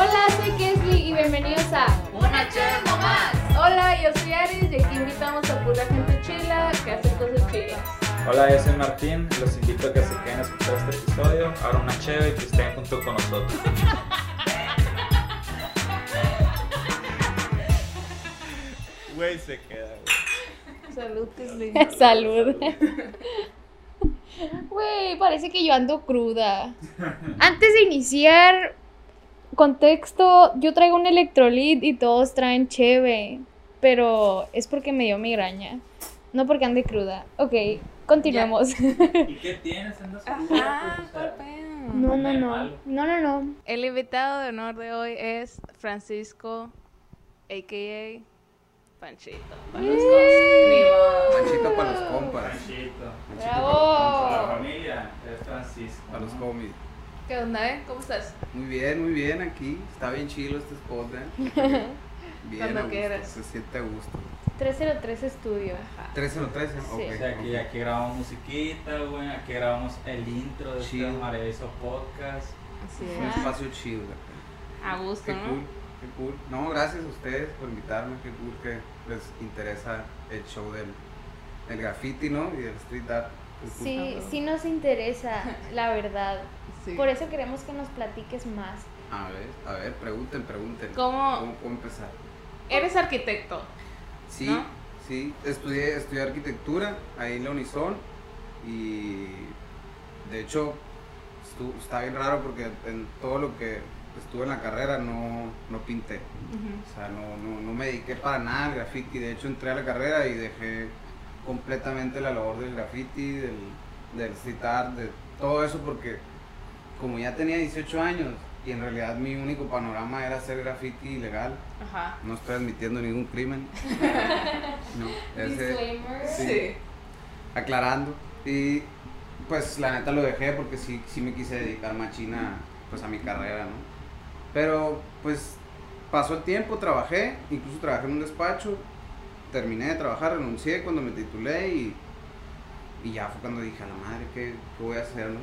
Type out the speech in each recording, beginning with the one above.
Hola, soy Kesley y bienvenidos a Una chévere nomás. Hola, yo soy Aris y aquí invitamos a pura gente chila que hace cosas chilas. Hola, yo soy Martín. Los invito a que se queden a escuchar este episodio. Ahora una chévere y que estén junto con nosotros. Güey, se queda, güey. Salud, Kesley. Salud. Güey, parece que yo ando cruda. Antes de iniciar, contexto, yo traigo un electrolit y todos traen cheve, pero es porque me dio migraña, no porque ande cruda. Ok, continuemos. ¿Y qué tienes? ¿Andas Ajá, ¿cuál pedo? No, no, no, no, no, no. El invitado de honor de hoy es Francisco, a.k.a. Panchito. Para los dos. Panchito para los compas. Panchito. Panchito Para la Bravo. familia, es Francisco. Para los homies. ¿Qué onda, eh? ¿Cómo estás? Muy bien, muy bien aquí. Está bien chilo este spot, eh. Bien, Cuando a gusto. Se siente a gusto. 303 estudio. 13 o 13, Sí. ok. O sea, aquí, grabamos musiquita, güey. Aquí grabamos el intro de este Chido. maravilloso podcast. Así Un es. espacio chido, acá. A gusto, Qué ¿no? cool, qué cool. No, gracias a ustedes por invitarme. Qué cool que les interesa el show del, del graffiti, ¿no? Y del street art. Qué cool. Sí, sí nos interesa, la verdad. Sí. Por eso queremos que nos platiques más. A ver, a ver, pregunten, pregunten. ¿Cómo? ¿Cómo puedo empezar? Eres arquitecto. Sí, ¿No? sí, estudié, estudié arquitectura ahí en la Unison y de hecho estu- está bien raro porque en todo lo que estuve en la carrera no, no pinté, o sea, no, no, no me dediqué para nada al graffiti, de hecho entré a la carrera y dejé completamente la labor del graffiti, del, del street art, de todo eso porque como ya tenía 18 años y en realidad mi único panorama era hacer graffiti ilegal, Ajá. no estoy admitiendo ningún crimen. No, ese- Disclaimer. Sí. aclarando. Y pues la neta lo dejé porque sí, sí me quise dedicar machina pues a mi carrera, ¿no? Pero pues pasó el tiempo, trabajé, incluso trabajé en un despacho, terminé de trabajar, renuncié cuando me titulé y, y ya fue cuando dije a la madre, ¿qué, qué voy a hacer, no?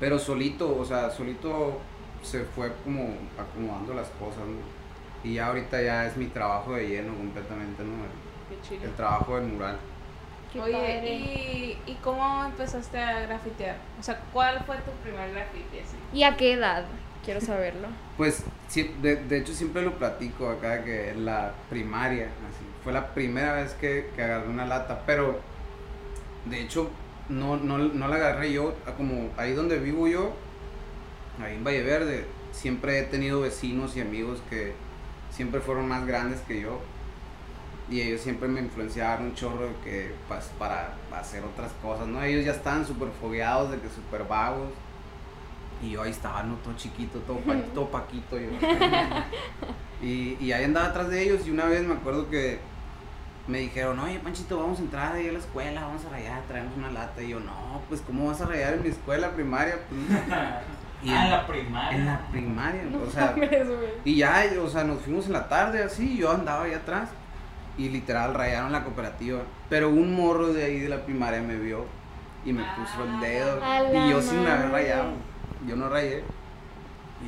Pero solito, o sea, solito se fue como acomodando las cosas, ¿no? Y ya ahorita ya es mi trabajo de lleno completamente, ¿no? El, Qué chido. el trabajo del mural. Qué Oye. ¿y, ¿y cómo empezaste a grafitear? O sea, ¿cuál fue tu primer grafiti así? ¿Y a qué edad? Quiero saberlo. Pues de, de hecho siempre lo platico acá que en la primaria, así, fue la primera vez que, que agarré una lata, pero de hecho no, no, no la agarré yo, como ahí donde vivo yo, ahí en Valle Verde, siempre he tenido vecinos y amigos que siempre fueron más grandes que yo y ellos siempre me influenciaban un chorro de que pues, para hacer otras cosas, ¿no? Ellos ya estaban súper fogueados, de que súper vagos. Y yo ahí estaba, ¿no? Todo chiquito, todo, pa- todo paquito. Yo. y, y ahí andaba atrás de ellos y una vez me acuerdo que me dijeron, oye Panchito, vamos a entrar ahí a la escuela, vamos a rayar, traemos una lata. Y yo, no, pues ¿cómo vas a rayar en mi escuela primaria? Pues, y ah, en la primaria. en la primaria, o sea... Y ya, o sea, nos fuimos en la tarde así, yo andaba ahí atrás y literal rayaron la cooperativa. Pero un morro de ahí de la primaria me vio y me puso el dedo. A la Y yo sin haber madre. rayado, yo no rayé.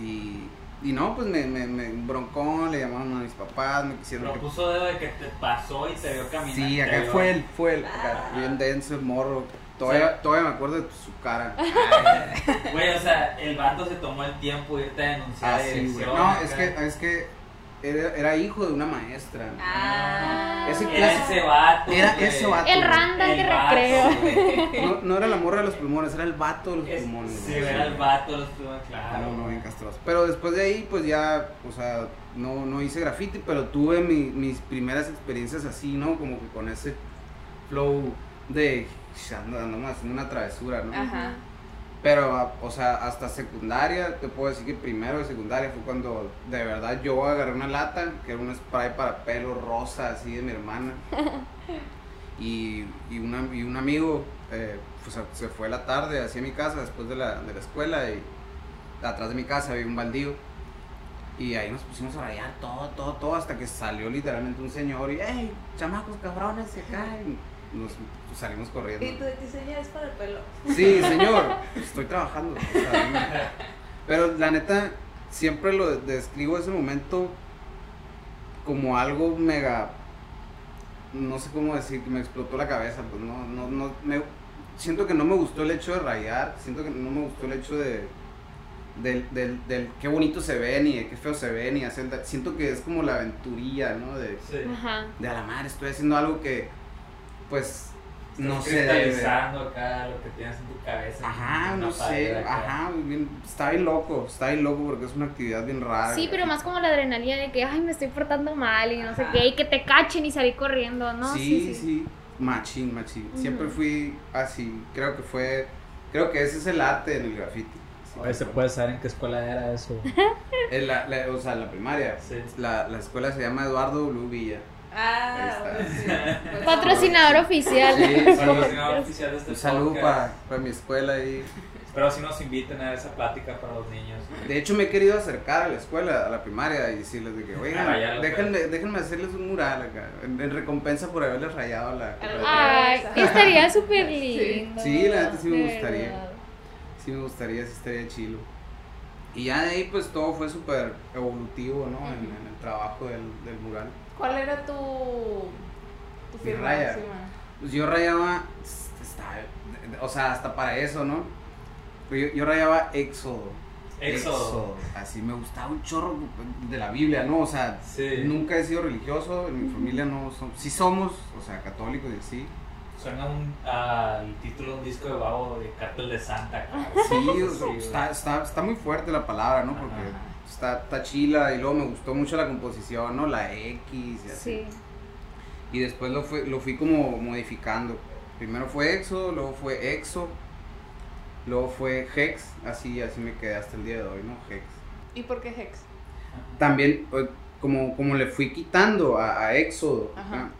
Y, y no, pues me, me, me broncó, le llamaron a mis papás, me quisieron que- puso dedo de que te pasó y te vio caminar. Sí, acá vio- fue él, fue él, acá, bien denso el morro. Todavía, todavía me acuerdo de su cara. Güey, o sea, el vato se tomó el tiempo de irte a denunciar Ah, sí, güey. No, acá. es que, es que era, era hijo de una maestra. Ah. Ese Era clásico- ese vato. Era güey. ese vato. El Randall de recreo. No, no era la morra de los pulmones, era el vato de los Es- pulmones. Sí, güey. era el vato, los pulmones, claro. no, no, bien castroso. Pero después de ahí, pues ya, o sea, no, no hice graffiti, pero tuve mi- mis primeras experiencias así, ¿no? Como que con ese flow de ando, ando haciendo una travesura, ¿no? Ajá. Pero, o sea, hasta secundaria, te puedo decir que primero de secundaria fue cuando de verdad yo agarré una lata, que era un spray para pelo rosa, así de mi hermana. Y, y, una- y un amigo eh, pues, se fue a la tarde hacia mi casa después de la, de la escuela y atrás de mi casa había un baldío. Y ahí nos pusimos a rayar todo, todo, todo, hasta que salió literalmente un señor y, hey, chamacos cabrones, se caen. Nos salimos corriendo. ¿Y tu diseño es para el pelo? Sí, señor, estoy trabajando. o sea, no. pero la neta, siempre lo describo ese momento como algo mega, no sé cómo decir, que me explotó la cabeza, pues no, no, no, me, siento que no me gustó el hecho de rayar, siento que no me gustó el hecho de, del, del, del qué bonito se ven y de qué feo se ven y hacer, siento que es como la aventurilla, ¿no? De, Sí. De a la madre, estoy haciendo algo que, pues, no Estás debe. cristalizando acá lo que tienes en tu cabeza. Ajá, en no sé, ajá, bien- está bien loco, está bien loco porque es una actividad bien rara. Sí, pero más como la adrenalina de que, ay, me estoy portando mal y no sé qué, y que te cachen y salir corriendo, ¿no? sí, sí, machín, machín. Siempre fui así, creo que fue, creo que ese es el arte en el graffiti. Oye, ¿se puede saber en qué escuela era eso? En la, la- o sea, la primaria. Sí. La, la escuela se llama Eduardo W. Villa. Ah, sí. Pues, Patrocinador oficial. Sí, Patrocinador oficial de este Un saludo para, para mi escuela ahí. Espero si nos inviten a esa plática para los niños. De hecho, me he querido acercar a la escuela, a la primaria, y decirles de que, oigan, Ah, déjenme, déjenme hacerles un mural acá, en, en recompensa por haberles rayado la... Ay, estaría súper lindo. Sí, la neta sí me gustaría. Sí me gustaría, sí estaría chilo. Y ya de ahí pues todo fue súper evolutivo, ¿no? En, en el trabajo del, del mural. ¿Cuál era tu, tu firma? raya. Pues yo rayaba, está- o sea, hasta para eso, ¿no? Yo, yo rayaba Éxodo. Éxodo. Así me gustaba un chorro de la Biblia, ¿no? O sea, Sí. nunca he sido religioso, en mi familia no somos, sí somos, o sea, católicos y así. Suena un, al título de un disco de Babo de Cártel de Santa. Sí, o sea, está, está, está muy fuerte la palabra, ¿no? Porque Ajá. Está, está chila y luego me gustó mucho la composición, ¿no? La X y así. Sí. Y después lo, fui, lo fui como modificando. Primero fue Exo, luego fue Exo, luego fue Hex, así, así me quedé hasta el día de hoy, ¿no? Hex. ¿Y por qué Hex? También, eh, como, como le fui quitando a, a Éxodo, Ajá.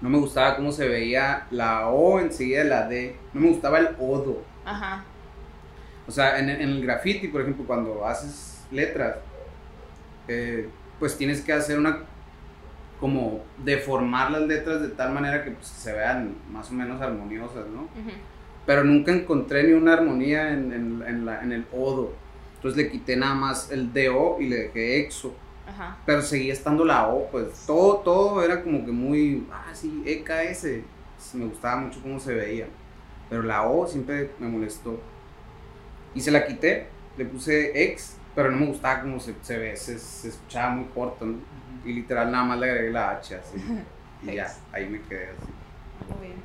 no me gustaba cómo se veía la O enseguida de la D, no me gustaba el Odo. Ajá. O sea, en el graffiti, por ejemplo, cuando haces letras, eh, pues tienes que hacer una, como deformar las letras de tal manera que pues, se vean más o menos armoniosas, ¿no? Pero nunca encontré ni una armonía en, en- en la- en el odo. Entonces le quité nada más el DO y le dejé exo. Ajá. Pero seguía estando la O, pues todo, todo era como que muy, ah, sí, EKS. Me gustaba mucho cómo se veía. Pero la O siempre me molestó. Y se la quité, le puse X, pero no me gustaba cómo se, se ve, se, se escuchaba muy corto, ¿no? Y literal nada más le agregué la H así. Y ya, ahí me quedé así. Muy bien.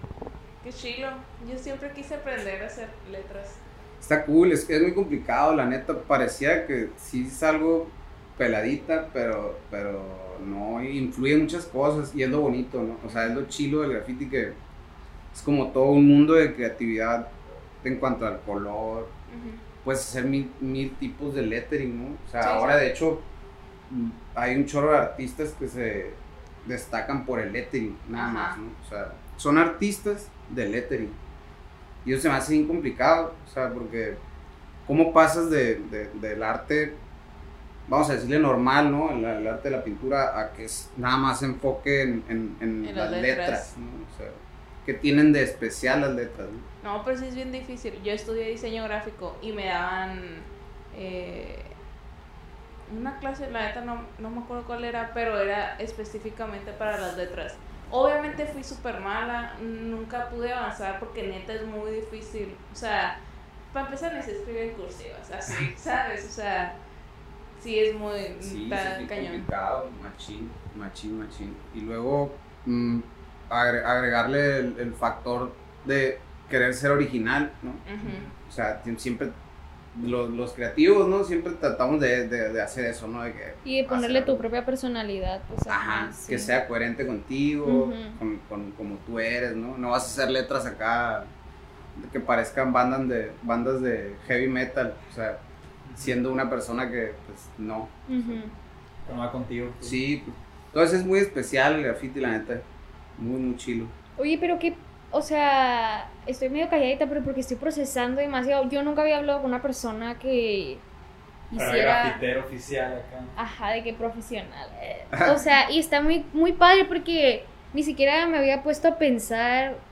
Qué chilo. Yo siempre quise aprender a hacer letras. Está cool, es es muy complicado, la neta. Parecía que sí es algo peladita, pero, pero no, influye en muchas cosas y es lo bonito, ¿no? O sea, es lo chilo del graffiti que es como todo un mundo de creatividad en cuanto al color. Puedes hacer mil, mil tipos de lettering, ¿no? O sea, Sí, ahora sí. de hecho hay un chorro de artistas que se destacan por el lettering, nada Ajá. más, ¿no? O sea, son artistas de lettering. Y eso se me hace bien complicado, o sea, porque ¿cómo pasas de, de- del arte, vamos a decirle normal, ¿no? El, el arte de la pintura, a que es nada más enfoque en, en- en En las letras, letras. ¿no? O sea, que tienen de especial las letras, ¿no? No, pero sí es bien difícil. Yo estudié diseño gráfico y me daban eh, una clase, la neta no, no me acuerdo cuál era, pero era específicamente para las letras. Obviamente fui súper mala, nunca pude avanzar porque neta es muy difícil. O sea, para empezar ni se escribe en cursivas, así, ¿sabes? O sea, sí es muy Sí, es cañón. complicado, machín, machín, machín. Y luego mm, agre- agregarle el, el factor de querer ser original, ¿no? O sea, siempre los, los creativos, ¿no? Siempre tratamos de, de- de hacer eso, ¿no? De que, Y de ponerle hacer- tu propia personalidad. Pues, Ajá, sí. que sea coherente contigo, con, con- como tú eres, ¿no? No vas a hacer letras acá que parezcan bandas de, bandas de heavy metal, o sea, siendo una persona que, pues, no. Que no va contigo. pues. Sí, pues, entonces es muy especial el graffiti, la neta. Muy, muy chilo. Oye, pero qué, o sea, estoy medio calladita, pero porque estoy procesando demasiado. Yo nunca había hablado con una persona que Pero hiciera, grafitero oficial acá. ajá, de que profesional. O sea, y está muy, muy padre porque ni siquiera me había puesto a pensar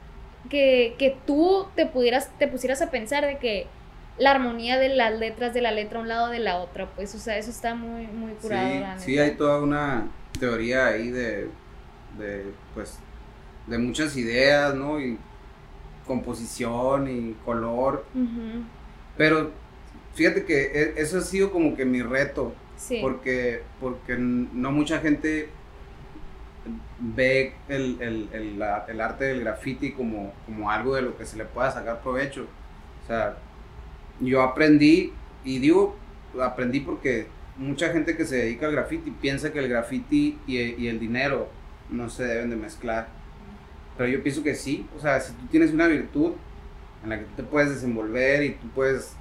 que, que tú te pudieras, te pusieras a pensar de que la armonía de las letras de la letra a un lado de la otra, pues, o sea, eso está muy, muy curado. Sí, la sí, hay toda una teoría ahí de, de, pues, de muchas ideas, ¿no? Y composición y color. Pero fíjate que e- eso ha sido como que mi reto, Sí. porque, porque no mucha gente ve el, el- el arte del graffiti como, como algo de lo que se le pueda sacar provecho. O sea, yo aprendí, y digo, aprendí porque mucha gente que se dedica al graffiti piensa que el graffiti y, y el dinero no se deben de mezclar. Pero yo pienso que sí, o sea, si tú tienes una virtud en la que tú te puedes desenvolver y tú puedes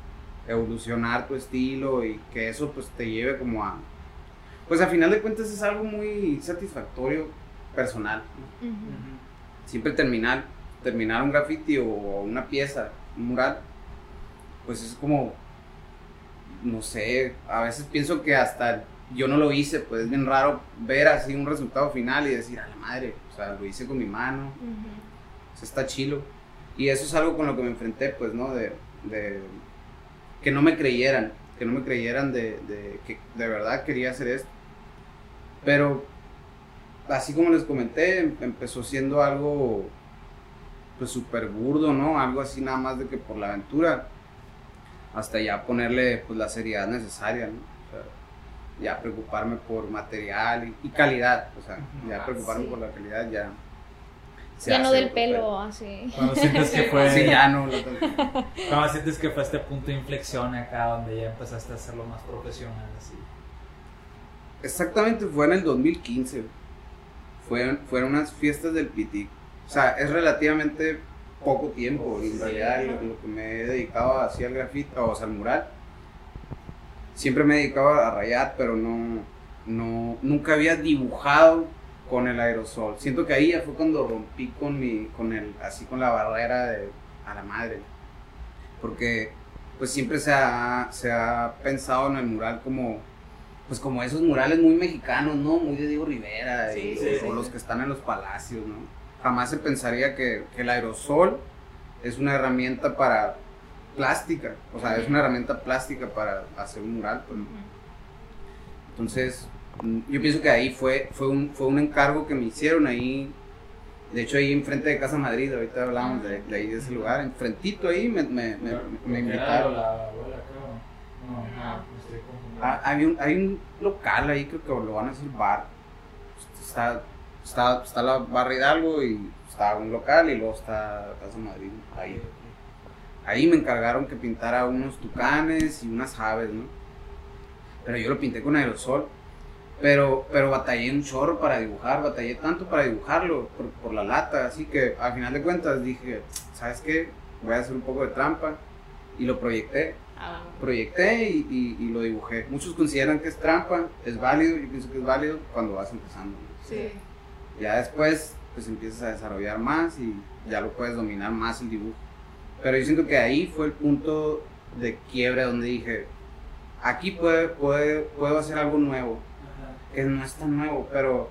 evolucionar tu estilo y que eso pues te lleve como a... Pues a final de cuentas es algo muy satisfactorio personal. Siempre terminar, terminar un graffiti o una pieza, un mural, pues es como, no sé, a veces pienso que hasta yo no lo hice, pues es bien raro ver así un resultado final y decir, a la madre, sea, lo hice con mi mano, Ujú. o sea, está chilo. Y eso es algo con lo que me enfrenté, pues, ¿no? De, de que no me creyeran, que no me creyeran de, de que de verdad quería hacer esto. Pero, así como les comenté, em- empezó siendo algo, pues, súper burdo, ¿no? Algo así nada más de que por la aventura, hasta ya ponerle, pues, la seriedad necesaria, ¿no? Ya preocuparme por material y, y calidad, o sea, ya preocuparme Sí. por la calidad, ya. se Ya no del pelo, así. Cuando sientes que fue, Sí, ya no. lo tengo. cuando sientes que fue este punto de inflexión acá donde ya empezaste a hacerlo más profesional, así. Exactamente, fue en el 2015. Fueron, fueron unas fiestas del Pitic. O sea, es relativamente poco tiempo. en realidad, lo, lo que me he dedicado así al grafito, o sea, al mural. Siempre me he dedicado a rayar, pero no, no, nunca había dibujado con el aerosol. Siento que ahí ya fue cuando rompí con mi, con el, así con la barrera de a la madre. Porque pues siempre se ha, se ha pensado en el mural como, pues como esos murales muy mexicanos, ¿no? Muy de Diego Rivera Sí, y- sí, o sí. los que están en los palacios, ¿no? Jamás se pensaría que, que el aerosol es una herramienta para plástica, o sea, es una herramienta plástica para hacer un mural. pues, ¿no? Entonces, mm, yo pienso que ahí fue, fue, un, fue un encargo que me hicieron ahí. De hecho, ahí enfrente de Casa Madrid, ahorita hablábamos de, de ahí, de ese lugar, enfrentito ahí me, me, me, me invitaron. La abuela, creo. No, no, me estoy confundiendo. Ah, hay, un, hay un local ahí, creo que lo van a hacer bar. Está, está, está la Barra Hidalgo y está un local y luego está Casa Madrid. Ahí, ahí me encargaron que pintara unos tucanes y unas aves, ¿no? Pero yo lo pinté con aerosol. Pero, pero batallé un chorro para dibujar, batallé tanto para dibujarlo por, por la lata. Así que al final de cuentas dije, ¿sabes qué? Voy a hacer un poco de trampa. Y lo proyecté Ah, proyecté y, y- y lo dibujé. Muchos consideran que es trampa, es válido, yo pienso que es válido cuando vas empezando. ¿no? sí. Ya después, pues empiezas a desarrollar más y ya lo puedes dominar más el dibujo. Pero yo siento que ahí fue el punto de quiebre donde dije, aquí puede, puede- puedo hacer algo nuevo, que no es tan nuevo, pero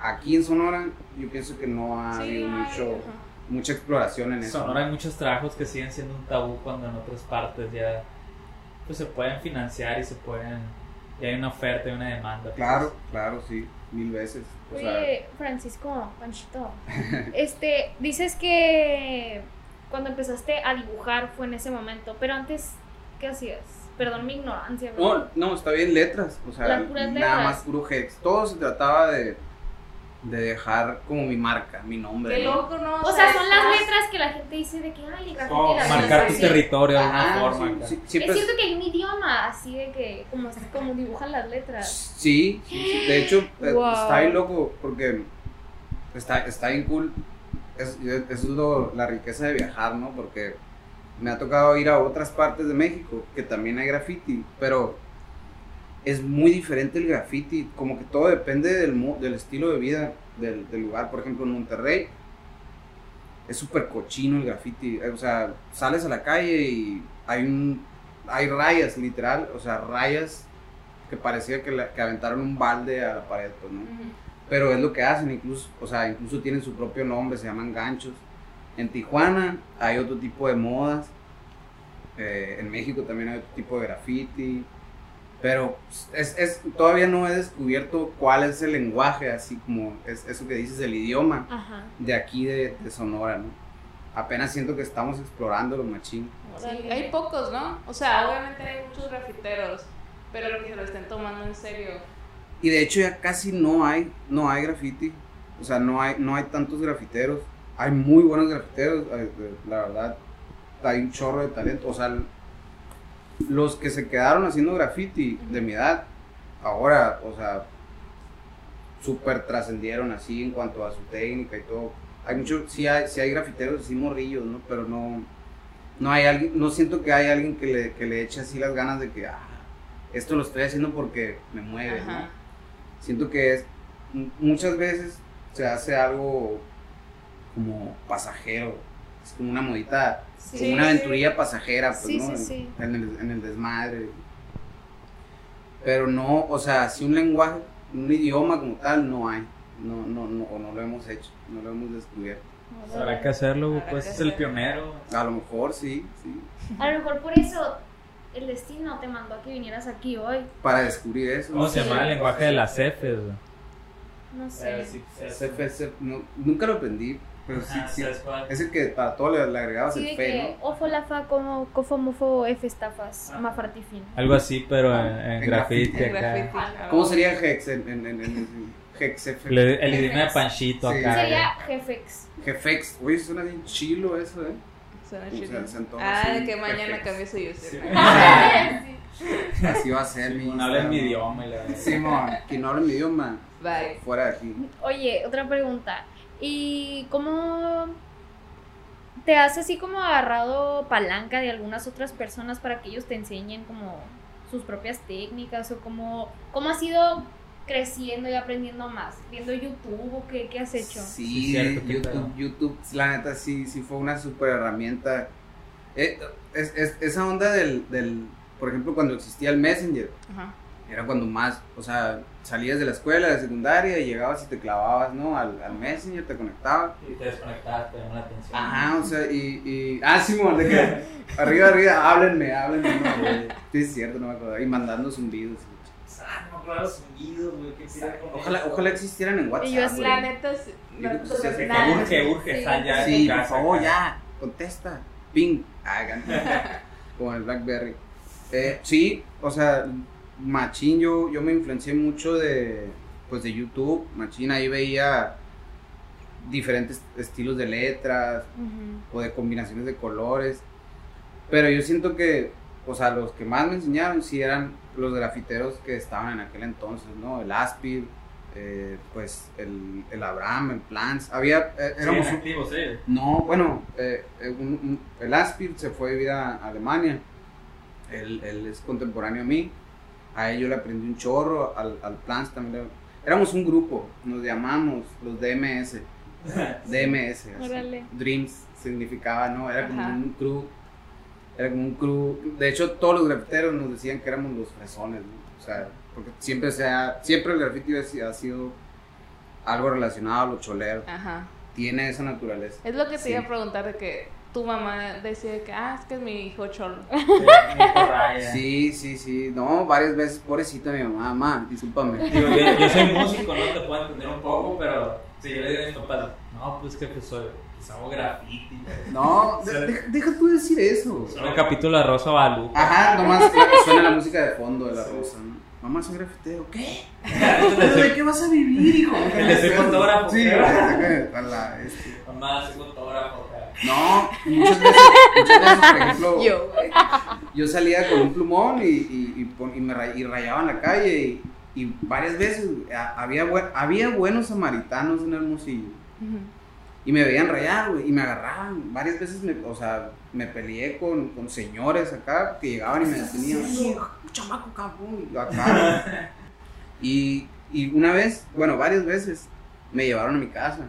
aquí en Sonora yo pienso que no ha Sí, habido mucho, ajá. mucha exploración en eso. Sonora hay muchos trabajos que siguen siendo un tabú cuando en otras partes ya pues se pueden financiar y se pueden y hay una oferta y una demanda. pues. Claro, claro, sí, mil veces. O sea, Oye, Francisco, Panchito, este, dices que cuando empezaste a dibujar fue en ese momento, pero antes, ¿qué hacías? Perdón mi ignorancia. No, no, está bien letras, o sea, Las puras nada letras. más puro hex. Todo se trataba de, de dejar como mi marca, mi nombre. Qué ¿no? loco, ¿no? O sea, son las letras que la gente dice de que, ay, graffiti Como las marcar tu así". territorio de alguna forma. sí, sí, Es es- cierto que hay un idioma así de que, como, como dibujan las letras. Sí, sí, sí. de hecho, eh, Wow. está bien loco porque está, está bien cool. Es, es lo- la riqueza de viajar, ¿no? Porque me ha tocado ir a otras partes de México que también hay graffiti, pero es muy diferente el graffiti, como que todo depende del, del estilo de vida del, lugar. Por ejemplo, en Monterrey es súper cochino el graffiti, eh, o sea, sales a la calle y hay un hay rayas, literal, o sea, rayas que parecía que, la- que aventaron un balde a la pared, pues, ¿no? Pero es lo que hacen, incluso, o sea, incluso tienen su propio nombre, se llaman ganchos. En Tijuana hay otro tipo de modas. Eh, en México también hay otro tipo de graffiti. Pero es, es, todavía no he descubierto cuál es el lenguaje, así como es, eso que dices, el idioma Ajá. de aquí de, de Sonora, ¿no? Apenas siento que estamos explorando lo machín. Sí, hay pocos, ¿no? O sea, obviamente hay muchos grafiteros, pero que se lo estén tomando en serio. Y de hecho ya casi no hay, no hay graffiti. O sea, no hay, no hay tantos grafiteros. Hay muy buenos grafiteros, eh, la verdad. Hay un chorro de talento. O sea, los que se quedaron haciendo graffiti de mi edad, ahora, o sea, súper trascendieron así en cuanto a su técnica y todo. Hay mucho, sí hay, sí hay grafiteros así morrillos, ¿no? Pero no, no hay alguien, no siento que hay alguien que le, que le eche así las ganas de que, ah, esto lo estoy haciendo porque me mueve, ¿no? Siento que es, muchas veces se hace algo como pasajero, es como una modita, Sí. como una aventurilla pasajera, pues, Sí, ¿no? sí, sí. En, el, en el desmadre. Pero no, o sea, si un lenguaje, un idioma como tal, no hay. No, no, no, o no lo hemos hecho, no lo hemos descubierto. Pues habrá que hacerlo, Habrá pues que es el pionero. A lo mejor sí, sí. A lo mejor por eso el destino te mandó a que vinieras aquí hoy. Para descubrir eso. ¿Cómo se llama el lenguaje de las Fs? No sé. CFS, no, nunca lo aprendí, pero sí, Ajá, sí. Es el que para todo le, le agregabas Sí, el que ¿no? ofo la fa como cofo mofo f estafas Ah. mafartifin. Algo así, pero en, en En. En acá. graffiti. ¿Cómo sería Hex en, en, en, en- en Hex F? Le- el idioma de Panchito Sí. acá. Sería jefex. Jefex, oye, suena bien chilo eso, ¿eh? Ah, de que mañana cambie su Sí. username. Así va a ser mi No habla mi idioma. y la- Simón, quien no habla mi idioma, Bye. fuera de aquí. Oye, otra pregunta. ¿Y cómo te has así como agarrado palanca de algunas otras personas para que ellos te enseñen como sus propias técnicas o cómo, cómo has ido creciendo y aprendiendo más? ¿Viendo YouTube o qué, qué has hecho? Sí, Sí, YouTube. YouTube, la neta, sí, sí fue una super herramienta. Eh, es, es- esa onda del, del, por ejemplo, cuando existía el Messenger, Ajá. era cuando más, o sea, salías de la escuela, de secundaria, y llegabas y te clavabas, ¿no? Al, al Messenger, te conectabas. Y te desconectaste, te llamó la atención. Ajá, o sea, y, y ah, Simón, de que arriba, arriba, háblenme, háblenme, ¿no? Sí, es cierto, no me acuerdo, y mandando zumbidos. Ah, no me acuerdo los sonidos, güey. qué pira con Ojalá, eso. ojalá existieran en WhatsApp. Y yo güey. La neta, nada. Que urge, urge, Sí. sal ya de Sí, por casa, favor, ya, contesta. Ping. Hagan. Como el Blackberry. Eh, sí, o sea, Machín, yo, yo me influencié mucho de, pues, de YouTube. Machín, ahí veía diferentes estilos de letras o de combinaciones de colores. Pero yo siento que, o sea, los que más me enseñaron sí eran los grafiteros que estaban en aquel entonces, ¿no? El Aspir, eh, pues el, el Abraham, el Plants. Había, eh, Sí, éramos en un- activo, sí. no, bueno, eh, eh, un- un- el Aspir se fue a vivir a Alemania. Él, él es contemporáneo a mí. A él yo le aprendí un chorro, al, al Plants también. le- Éramos un grupo, nos llamamos los DMS. DMS. así. Dreams significaba, ¿no? Era como Ajá. un crew. Era como un crew. De hecho, todos los grafiteros nos decían que éramos los fresones, ¿no? O sea, porque siempre, se ha- siempre el graffiti ha sido- algo relacionado a lo cholero. Ajá. Tiene esa naturaleza. Es lo que te Sí. iba a preguntar de que tu mamá decía que, ah, es que es mi hijo cholo. Sí. Sí, sí, sí. No, varias veces, pobrecita mi mamá, mamá, discúlpame. Digo, yo, yo soy músico, no te puedo entender un poco, pero si yo le digo a mis papás, no, pues que soy, pues hago graffiti. No, de- de- deja tú decir eso. Son el capítulo de Rosa Guadalupe. Ajá, nomás suena la música de fondo de la rosa, ¿no? Mamá, soy grafitero. ¿Qué? ¿Pero de qué vas a vivir, hijo? El de ser fotógrafo, Sí, la, este. Mamá, soy fotógrafo. No, muchas veces, muchas veces, por ejemplo, Yo, yo salía con un plumón y, y, y, y me ray- y rayaba en la calle y, y varias veces había, había buenos samaritanos en Hermosillo y me veían rayar, güey, y me agarraban. Varias veces, me, o sea, me peleé con, con señores acá que llegaban y me detenían, "Sí, chamaco cabrón, y acá. Y, y una vez, bueno, varias veces, me llevaron a mi casa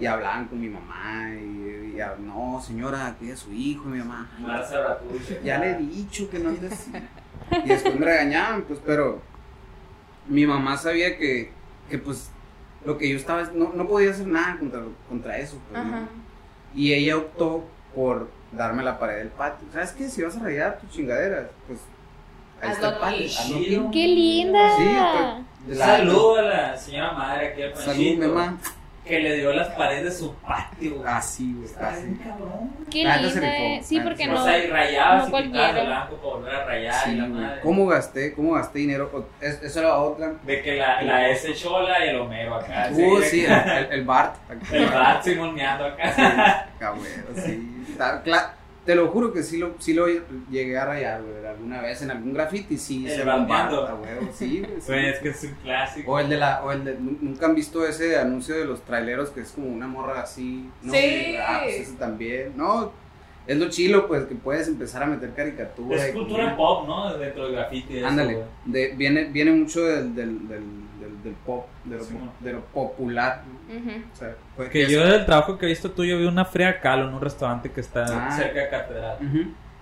y hablaban con mi mamá y, y, no, señora, que es su hijo, y mi mamá. "Ay, Más Zaratucha. ya le he dicho que no andes. Y después me regañaban, pues, pero mi mamá sabía que, que pues, lo que yo estaba, no, no podía hacer nada contra, contra eso. pues. Y ella optó por, darme la pared del patio. ¿Sabes qué? Si vas a rayar tus chingaderas, pues ahí está el patio. hazlo. ¡Qué linda! Sí, pues, de la- Saludo a la señora madre aquí al Salud, Panchito, mi mamá. Que le dio las paredes de su patio. güey. Así, güey, Está así. bien cabrón. ¡Qué La neta se linda! rifó, eh. Sí, la neta porque se no. o sea, y rayabas no y quitabas cualquiera. el blanco para volver a rayar y Sí, la güey. madre. ¿Cómo gasté? ¿Cómo gasté dinero? O- es- Eso era otra. De que la, la S chola y el Homero acá. Uh, de sí, que- el, el- el Bart. El Bart simoneando acá. Cabrón, sí. Está- cla- te lo juro que sí lo, sí lo llegué a rayar, güey. Alguna vez en algún graffiti, sí. El se bombarda, güey. Sí, güey. sí. Es que es un clásico. O el de la, o el de, nu- nunca han visto ese anuncio de los traileros que es como una morra así. No, Sí. Ah, pues ese también. No, es lo chilo, pues, que puedes empezar a meter caricatura. Es cultura pop, ¿no? Dentro del graffiti. Ándale, de, viene, viene mucho del, del, del, del, pop, de lo, Sí, de lo popular. pues, Que yo del trabajo que he visto tuyo vi una fría calo en un restaurante que está Ah. cerca de Catedral.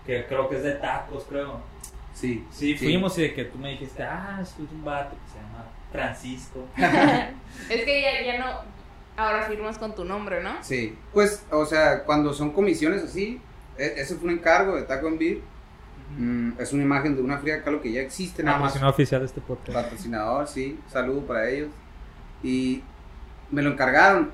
Que creo que es de tacos, creo. Sí, Sí, fuimos y de que tú me dijiste, ah, es un vato que se llama Francisco. Es que ya, ya no. Ahora firmas con tu nombre, ¿no? Sí, pues, o sea, cuando son comisiones así, e- ese fue un encargo de Taco en Beer. Mm, es una imagen de una fría calo que ya existe, nada más. Patrocinador oficial de este podcast. patrocinador, sí, saludo para ellos. Y me lo encargaron,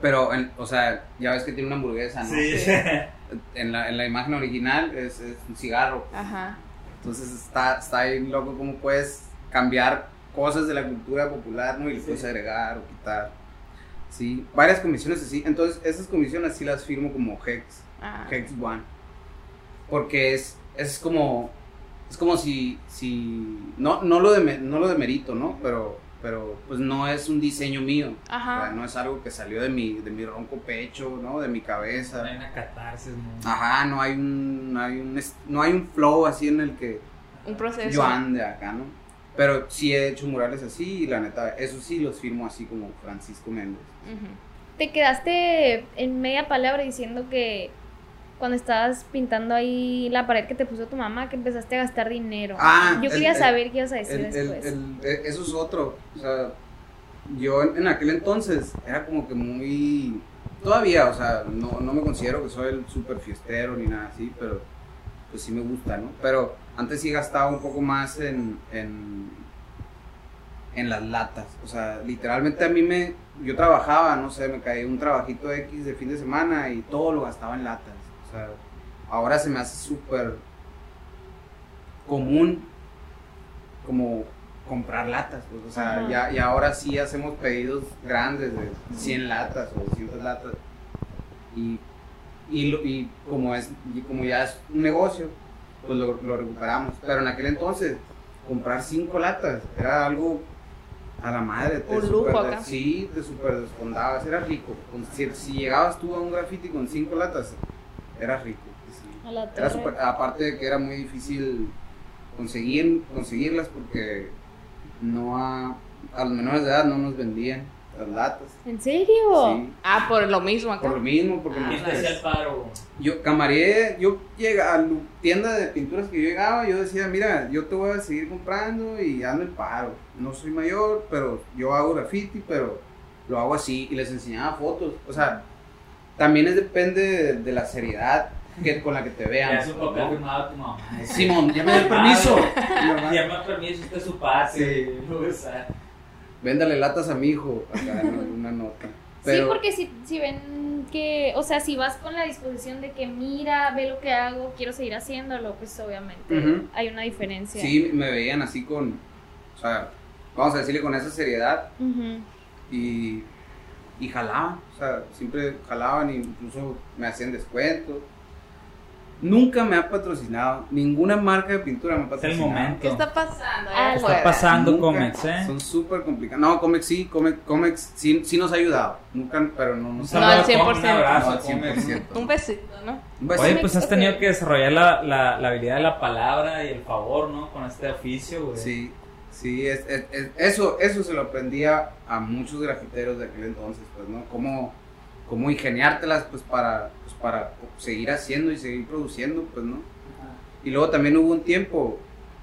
pero, en- o sea, ya ves que tiene una hamburguesa, ¿no? Sí. En, la, en la imagen original es, es un cigarro. Ajá. Entonces está, está ahí loco cómo puedes cambiar cosas de la cultura popular, ¿no? Y le Sí. puedes agregar o quitar. Sí, varias comisiones así. Entonces, esas comisiones sí las firmo como Hex, Ah. Hex One. Porque es, es como, es como si, si no, no, lo de, no lo demerito, ¿no? Pero, pero pues no es un diseño mío. O sea, Ajá. no es algo que salió de mi, de mi ronco pecho, ¿no? De mi cabeza. Hay una catarsis, ¿no? Ajá, no hay un, no hay un, no hay un flow así en el que Un proceso. yo ande acá, ¿no? Pero sí he hecho murales así y la neta, eso sí los firmo así como Francisco Méndez. Te quedaste en media palabra diciendo que cuando estabas pintando ahí la pared que te puso tu mamá, que empezaste a gastar dinero. Ah, Yo quería el- saber qué ibas a decir El- después. e- eso es otro. O sea, yo en, en aquel entonces era como que muy... Todavía, o sea, no, no me considero que soy el super fiestero ni nada así, pero pues sí me gusta, ¿no? Pero antes sí gastaba un poco más en, en, en las latas. O sea, literalmente a mí me... Yo trabajaba, no sé, me caía un trabajito X de fin de semana y todo lo gastaba en latas. O sea, ahora se me hace súper común como comprar latas, pues, o sea, ya, y ahora sí hacemos pedidos grandes de 100 latas o 200 latas y, y, como es y como ya es un negocio, pues lo, lo recuperamos, pero en aquel entonces comprar 5 latas era algo a la madre, te Un lujo acá. sí, te super desfondabas, era rico, si, si llegabas tú a un graffiti con 5 latas, era rico, sí. A la Era súper- aparte de que era muy difícil conseguir, conseguirlas porque no a, a los menores de edad no nos vendían las latas. ¿En serio? Sí. Ah, por lo mismo acá. Por lo mismo, porque Ah, ¿Quién te hacía el paro? yo camaré, yo llega a la tienda de pinturas que yo llegaba, yo decía, mira, yo te voy a seguir comprando y ando el paro. No soy mayor, pero yo hago graffiti, pero lo hago así y les enseñaba fotos. O sea, también es, depende de, de la seriedad que, con la que te vean. Ya es un papel ¿no? firmado a tu mamá. Simón, ya me dio el permiso. Ya me permiso, este es su parte. Sí. Véndale latas a mi hijo, acá en una nota. Sí, porque si, si ven que, o sea, si vas con la disposición de que mira, ve lo que hago, quiero seguir haciéndolo, pues obviamente hay una diferencia. sí, me veían así con, o sea, vamos a decirle con esa seriedad y, y jalaban, o sea, siempre jalaban e incluso me hacían descuentos. Nunca me ha patrocinado, ninguna marca de pintura me ha es el patrocinado. momento. ¿Qué está pasando? Ah, allá Está pasando Nunca. Comex, ¿eh? Son súper complicados. No, Comex sí, Comex, Comex sí, sí nos ha ayudado. Nunca, pero no nos Un No, al saludo, 100%. Un abrazo, No, al Comex. 100%. Un besito, ¿no? Un besito. Oye, pues has tenido que desarrollar la, la, la habilidad de la palabra y el favor, ¿no? Con este oficio, güey. Sí, sí, es, es- es- eso, eso se lo aprendía a muchos grafiteros de aquel entonces, pues, ¿no? Cómo, cómo ingeniártelas, pues, para, pues, para seguir haciendo y seguir produciendo, pues, ¿no? Y luego también hubo un tiempo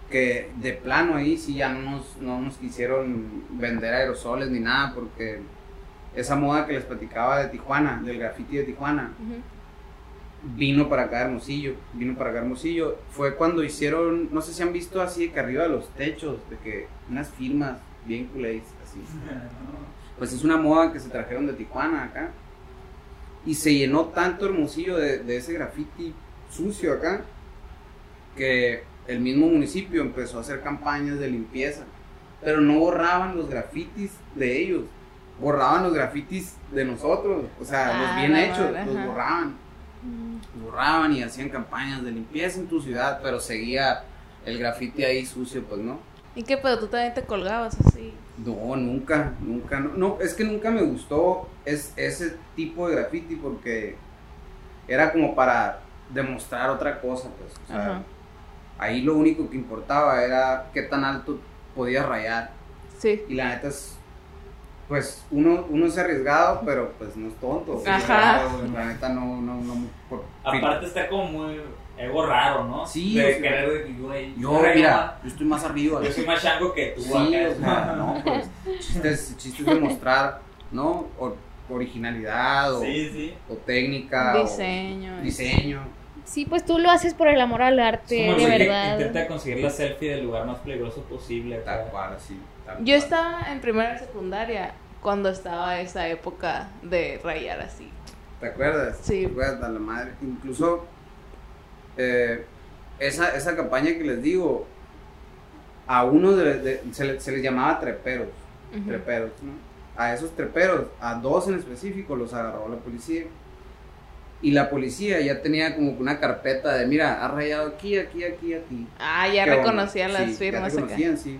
que de plano ahí sí ya no nos, no nos quisieron vender aerosoles ni nada, porque esa moda que les platicaba de Tijuana, del graffiti de Tijuana, Ujú. Vino para acá Hermosillo, vino para acá Hermosillo. Fue cuando hicieron, no sé si han visto así que arriba de los techos, de que unas firmas bien culés, así. Pues es una moda que se trajeron de Tijuana acá. Y se llenó tanto Hermosillo de, de ese graffiti sucio acá, que el mismo municipio empezó a hacer campañas de limpieza. Pero no borraban los grafitis de ellos, borraban los grafitis de nosotros, o sea, Ah, los bien la hechos, madre, los borraban borraban y hacían campañas de limpieza en tu ciudad, pero seguía el grafiti ahí sucio, pues no. ¿Y qué pedo? ¿Tú también te colgabas así? No, nunca, nunca, no, no, es que nunca me gustó es, ese tipo de graffiti porque era como para demostrar otra cosa, pues, o sea, Ajá. ahí lo único que importaba era qué tan alto podías rayar Sí. y la neta es, pues, uno, uno es arriesgado, pero pues no es tonto, Ajá. claro, la neta no, no, no, por- Aparte está como muy ego raro, ¿no? Sí, De o sea, querer de que, yo, mira, yo estoy más arriba, Yo soy más chango que tú Sí, acá. o sea, no, pues, chistes, chistes de mostrar, ¿no? O- originalidad o, Sí, sí. o técnica Diseño. o diseño. Sí, pues tú lo haces por el amor al arte, de verdad. Intenta conseguir la selfie del lugar más peligroso posible. Tal cual, así. Yo estaba en primera secundaria cuando estaba esa época de rayar así. ¿Te acuerdas? Sí. ¿Te acuerdas a la madre? Incluso eh, esa, esa campaña que les digo, a uno de, de- se, le- se les llamaba treperos. Treperos, ¿no? A esos treperos, a dos en específico, los agarró la policía. Y la policía ya tenía como una carpeta de, mira, has rayado aquí, aquí, aquí, aquí. Ah, ya ¿Qué onda? reconocía las Sí, firmas Ya acá. reconocían, sí.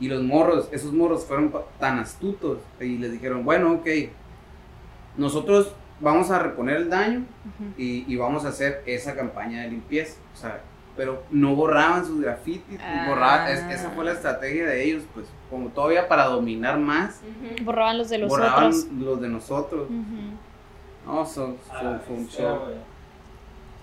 Y los morros, esos morros fueron tan astutos y les dijeron, bueno, ok, nosotros vamos a reponer el daño Ujú. y, y vamos a hacer esa campaña de limpieza. O sea, pero no borraban sus grafitis, Ah. borraban- es- esa fue la estrategia de ellos, pues como todavía para dominar más. Borraban los de los borraban otros. los de nosotros. Ujú. No, son- Ah, fue, un show.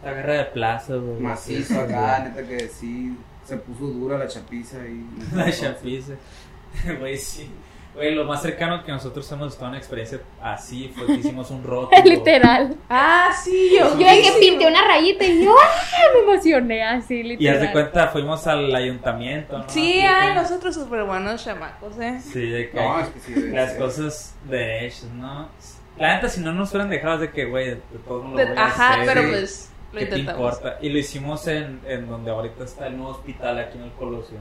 La guerra de plaza, güey. macizo acá, neta que sí, se puso dura la chapiza y... La chapiza. Güey, sí. Güey, lo más cercano que nosotros hemos estado en una experiencia así fue que hicimos un rótulo. Literal. Ah, sí, yo. Yo de que pinté una rayita y yo ¡ah! me emocioné así, Y literal. haz de cuenta, fuimos al ayuntamiento, ¿no? Sí, que- nosotros súper buenos chamacos, ¿eh? Sí, de que No, es que sí, debe las ser. cosas de hechos, ¿no? La neta, si no nos fueran dejados de que, güey, de todos modos lo De- voy a Ajá, hacer, pero sí. pues lo ¿Qué te intentamos. importa? Y lo hicimos en, en donde ahorita está el nuevo hospital aquí en el Colosio.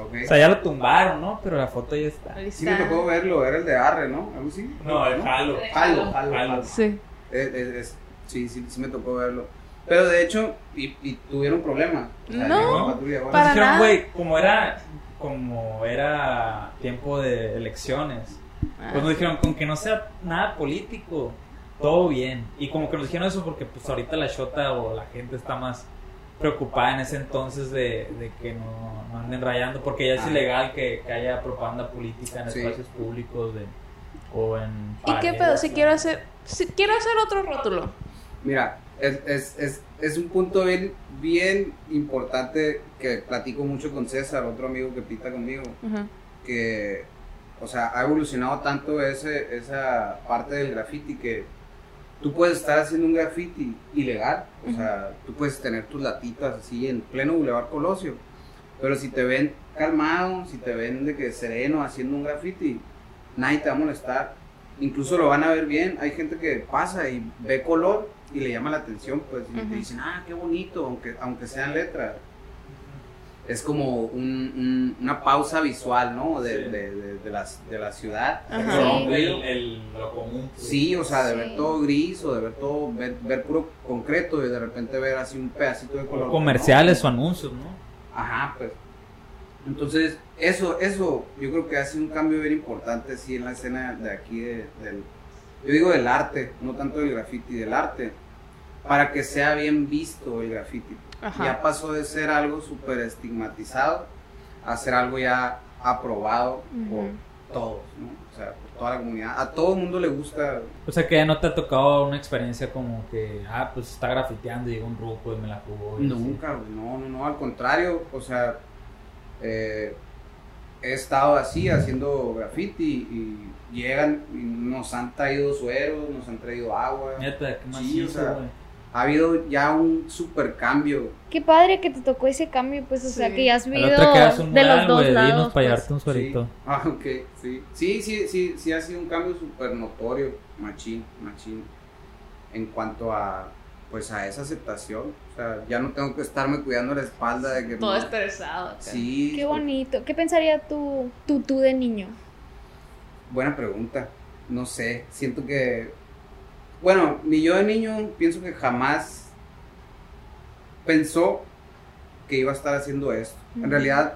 Ok. O sea, ya lo tumbaron, ¿no? Pero la foto ya está. Ahí Sí me está. tocó verlo, era el de Arre, ¿no? ¿Algo así? No, el Halo. Jalo, jalo, Jalo. Sí. Es- es- es- sí, sí, sí me tocó verlo. Pero de hecho, y, y tuvieron problemas. O sea, No, llegó la patrulla, bueno, para dijeron, güey, como era, como era tiempo de elecciones, Ah, pues nos dijeron, con que no sea nada político, todo bien. Y como que nos dijeron eso porque pues ahorita la shota o la gente está más preocupada en ese entonces de, de que no, no anden rayando, porque ya es Ah. ilegal que, que haya propaganda política en Sí. espacios públicos de, o en... ¿Y qué pedo? Si quiero hacer. Si quiero hacer otro rótulo. Mira, es, es, es, es un punto bien, bien importante que platico mucho con César, otro amigo que pinta conmigo, que, o sea, ha evolucionado tanto ese, esa parte del graffiti que tú puedes estar haciendo un graffiti ilegal, o sea, tú puedes tener tus latitas así en pleno Boulevard Colosio, pero si te ven calmado, si te ven de que sereno haciendo un graffiti, nadie te va a molestar, incluso lo van a ver bien, hay gente que pasa y ve color y le llama la atención, pues, y te dicen, ah, qué bonito, aunque, aunque sean letras. Es como un- un- una pausa visual, ¿no? De, Sí. de, de- de las- de la ciudad. Rompe el, el- lo común. pues. Sí, o sea, de Sí. ver todo gris o de ver todo, ver, ver puro concreto y de repente ver así un pedacito de color. O comerciales o anuncios, ¿no? Ajá, pues. Entonces, eso, eso, yo creo que ha sido un cambio bien importante, sí, en la escena de aquí, de- del, yo digo del arte, no tanto del graffiti, del arte, para que sea bien visto el graffiti. Ajá. Ya pasó de ser algo súper estigmatizado a ser algo ya aprobado por todos, ¿no? O sea, por toda la comunidad. A todo el mundo le gusta O sea que ya no te ha tocado una experiencia como que, ah, pues está grafiteando y llegó un ruco y me la jugó. y así. Nunca, güey, no, no, no, al contrario, o sea, eh, he estado así haciendo graffiti y llegan y nos han traído sueros, nos han traído agua. Neta, qué Sí, macizo, o sea, güey. Ha habido ya un super cambio. Qué padre que te tocó ese cambio, pues, o sea, que ya has A vivido la otra que hagas un de los dos güey, lados. dinos para pues. un suerito. Sí. Ah, ok, sí. Sí, sí, sí, sí ha sido un cambio súper notorio, machín, machín, en cuanto a, pues, a esa aceptación. O sea, ya no tengo que estarme cuidando la espalda de que... Todo no- estresado. acá. Sí. Qué bonito. ¿Qué pensaría tú, tú, tú de niño? Buena pregunta. No sé, siento que... Bueno, mi yo de niño pienso que jamás pensó que iba a estar haciendo esto. En realidad,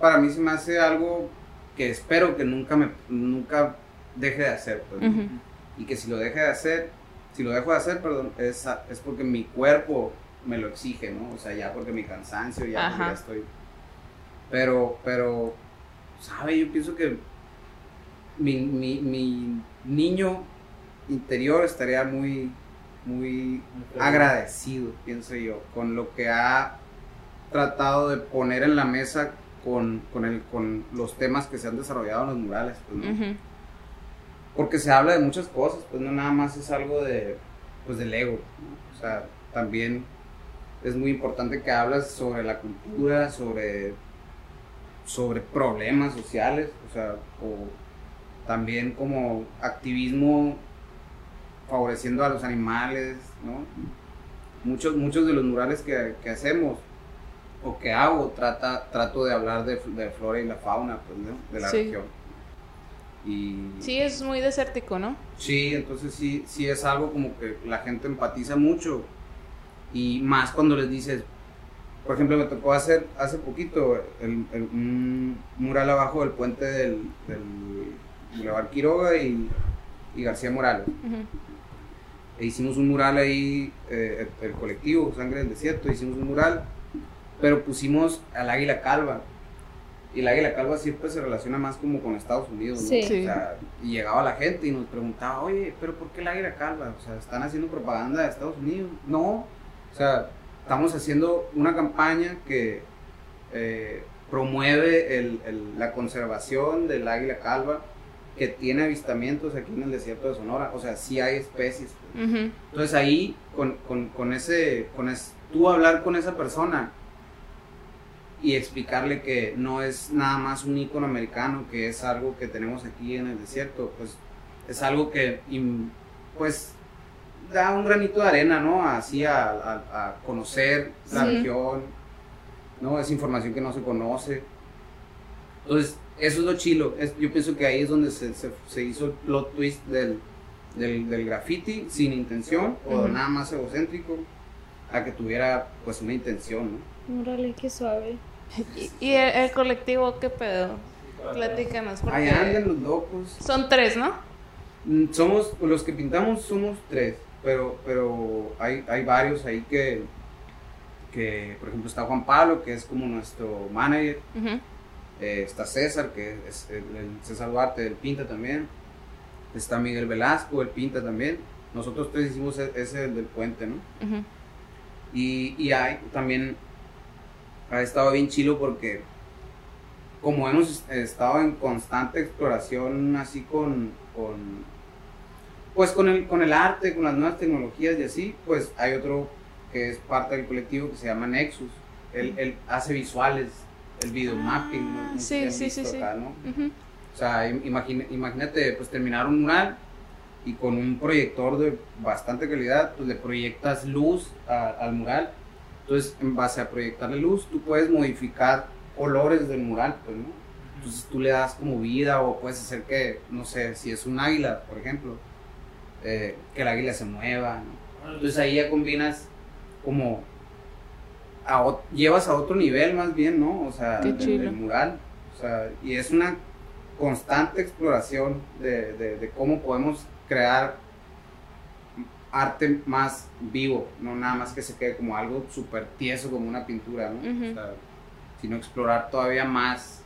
para mí se me hace algo que espero que nunca me nunca deje de hacer. pues. Y que si lo deje de hacer, si lo dejo de hacer, perdón, es, es porque mi cuerpo me lo exige, ¿no? O sea, ya porque mi cansancio, ya Ajá. ya estoy... Pero, pero, ¿sabe? Yo pienso que mi, mi, mi niño interior estaría muy, muy agradecido, pienso yo, con lo que ha tratado de poner en la mesa con, con, el, con los temas que se han desarrollado en los murales, pues, ¿no? Porque se habla de muchas cosas, pues no nada más es algo de, pues del ego, ¿no? O sea, también es muy importante que hablas sobre la cultura, sobre, sobre problemas sociales, o sea, o también como activismo favoreciendo a los animales, ¿no? Muchos, muchos de los murales que, que hacemos o que hago, trata, trato de hablar de, de flora y la fauna, pues, ¿no? De la Sí. región. Y Sí, es muy desértico, ¿no? Sí, entonces sí, sí es algo como que la gente empatiza mucho y más cuando les dices, por ejemplo, me tocó hacer hace poquito el, el- un mural abajo del puente del, del Boulevard Quiroga y, y García Morales. Ujú. E hicimos un mural ahí, eh, el, el colectivo Sangre del Desierto, hicimos un mural, pero pusimos al águila calva. Y el águila calva siempre se relaciona más como con Estados Unidos, ¿no? Sí. Sí. O sea, y llegaba la gente y nos preguntaba, oye, pero ¿por qué el águila calva? O sea, ¿están haciendo propaganda de Estados Unidos? No, o sea, estamos haciendo una campaña que eh, promueve el- el- la conservación del águila calva, que tiene avistamientos aquí en el desierto de Sonora. O sea, sí hay especies. pues. Ujú. Entonces ahí, con, con, con ese, con es, tú hablar con esa persona y explicarle que no es nada más un icono americano, que es algo que tenemos aquí en el desierto, pues es algo que, pues, da un granito de arena, ¿no? Así a, a- a conocer la Sí. región, ¿no? Es información que no se conoce. Entonces, eso es lo chilo. Es- yo pienso que ahí es donde se, se- se hizo el plot twist del, del, del graffiti sin intención o nada más egocéntrico a que tuviera pues una intención, ¿no? Órale, qué suave. ¿Y, y el, el colectivo qué pedo? Platícanos. Porque Ahí andan los locos. Son tres, ¿no? Mm, Somos, los que pintamos somos tres, pero, pero hay, hay varios ahí que, que, por ejemplo, está Juan Pablo, que es como nuestro manager. Eh, está César, que es el, el César Duarte, él pinta también, está Miguel Velasco, él pinta también, nosotros tres hicimos e- ese del puente, ¿no? Y, y hay también, ha estado bien chilo porque como hemos est- estado en constante exploración así con, con pues con el, con el arte, con las nuevas tecnologías y así, pues hay otro que es parte del colectivo que se llama Nexus. Él, él hace visuales, el video mapping. ¿no? Ah, No sí, sí, visto sí, sí. acá, ¿no? Ujú. O sea, im- imagina- imagínate pues terminar un mural y con un proyector de bastante calidad, pues le proyectas luz a- al mural. Entonces, en base a proyectarle luz, tú puedes modificar colores del mural, pues, ¿no? Entonces tú le das como vida o puedes hacer que, no sé, si es un águila, por ejemplo, eh, que el águila se mueva, ¿no? Entonces ahí ya combinas como... a llevas a otro nivel más bien, ¿no? O sea, Qué del mural. O sea, y es una constante exploración de, de- de cómo podemos crear arte más vivo, no nada más que se quede como algo súper tieso como una pintura, ¿no? Ujú. O sea, sino explorar todavía más.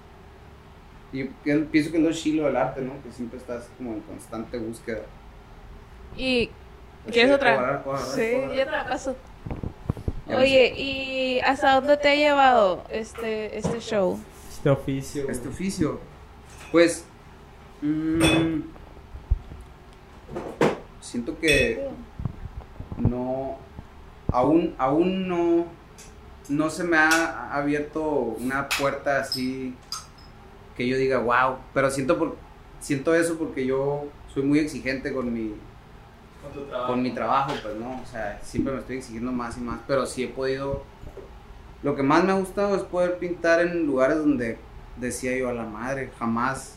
Y yo pienso que es lo chilo del arte, ¿no? Que siempre estás como en constante búsqueda. ¿Y quieres sí, otra? Sí, la paso. Ya Oye, ¿y hasta dónde te ha llevado este, este show? Este oficio. Este oficio, pues, mm, siento que no, aún, aún no, no se me ha abierto una puerta así que yo diga, wow, pero siento, por, siento eso porque yo soy muy exigente con mi, Con tu trabajo. con mi trabajo, pues no, o sea, siempre me estoy exigiendo más y más, pero sí he podido, lo que más me ha gustado es poder pintar en lugares donde decía yo a la madre, jamás,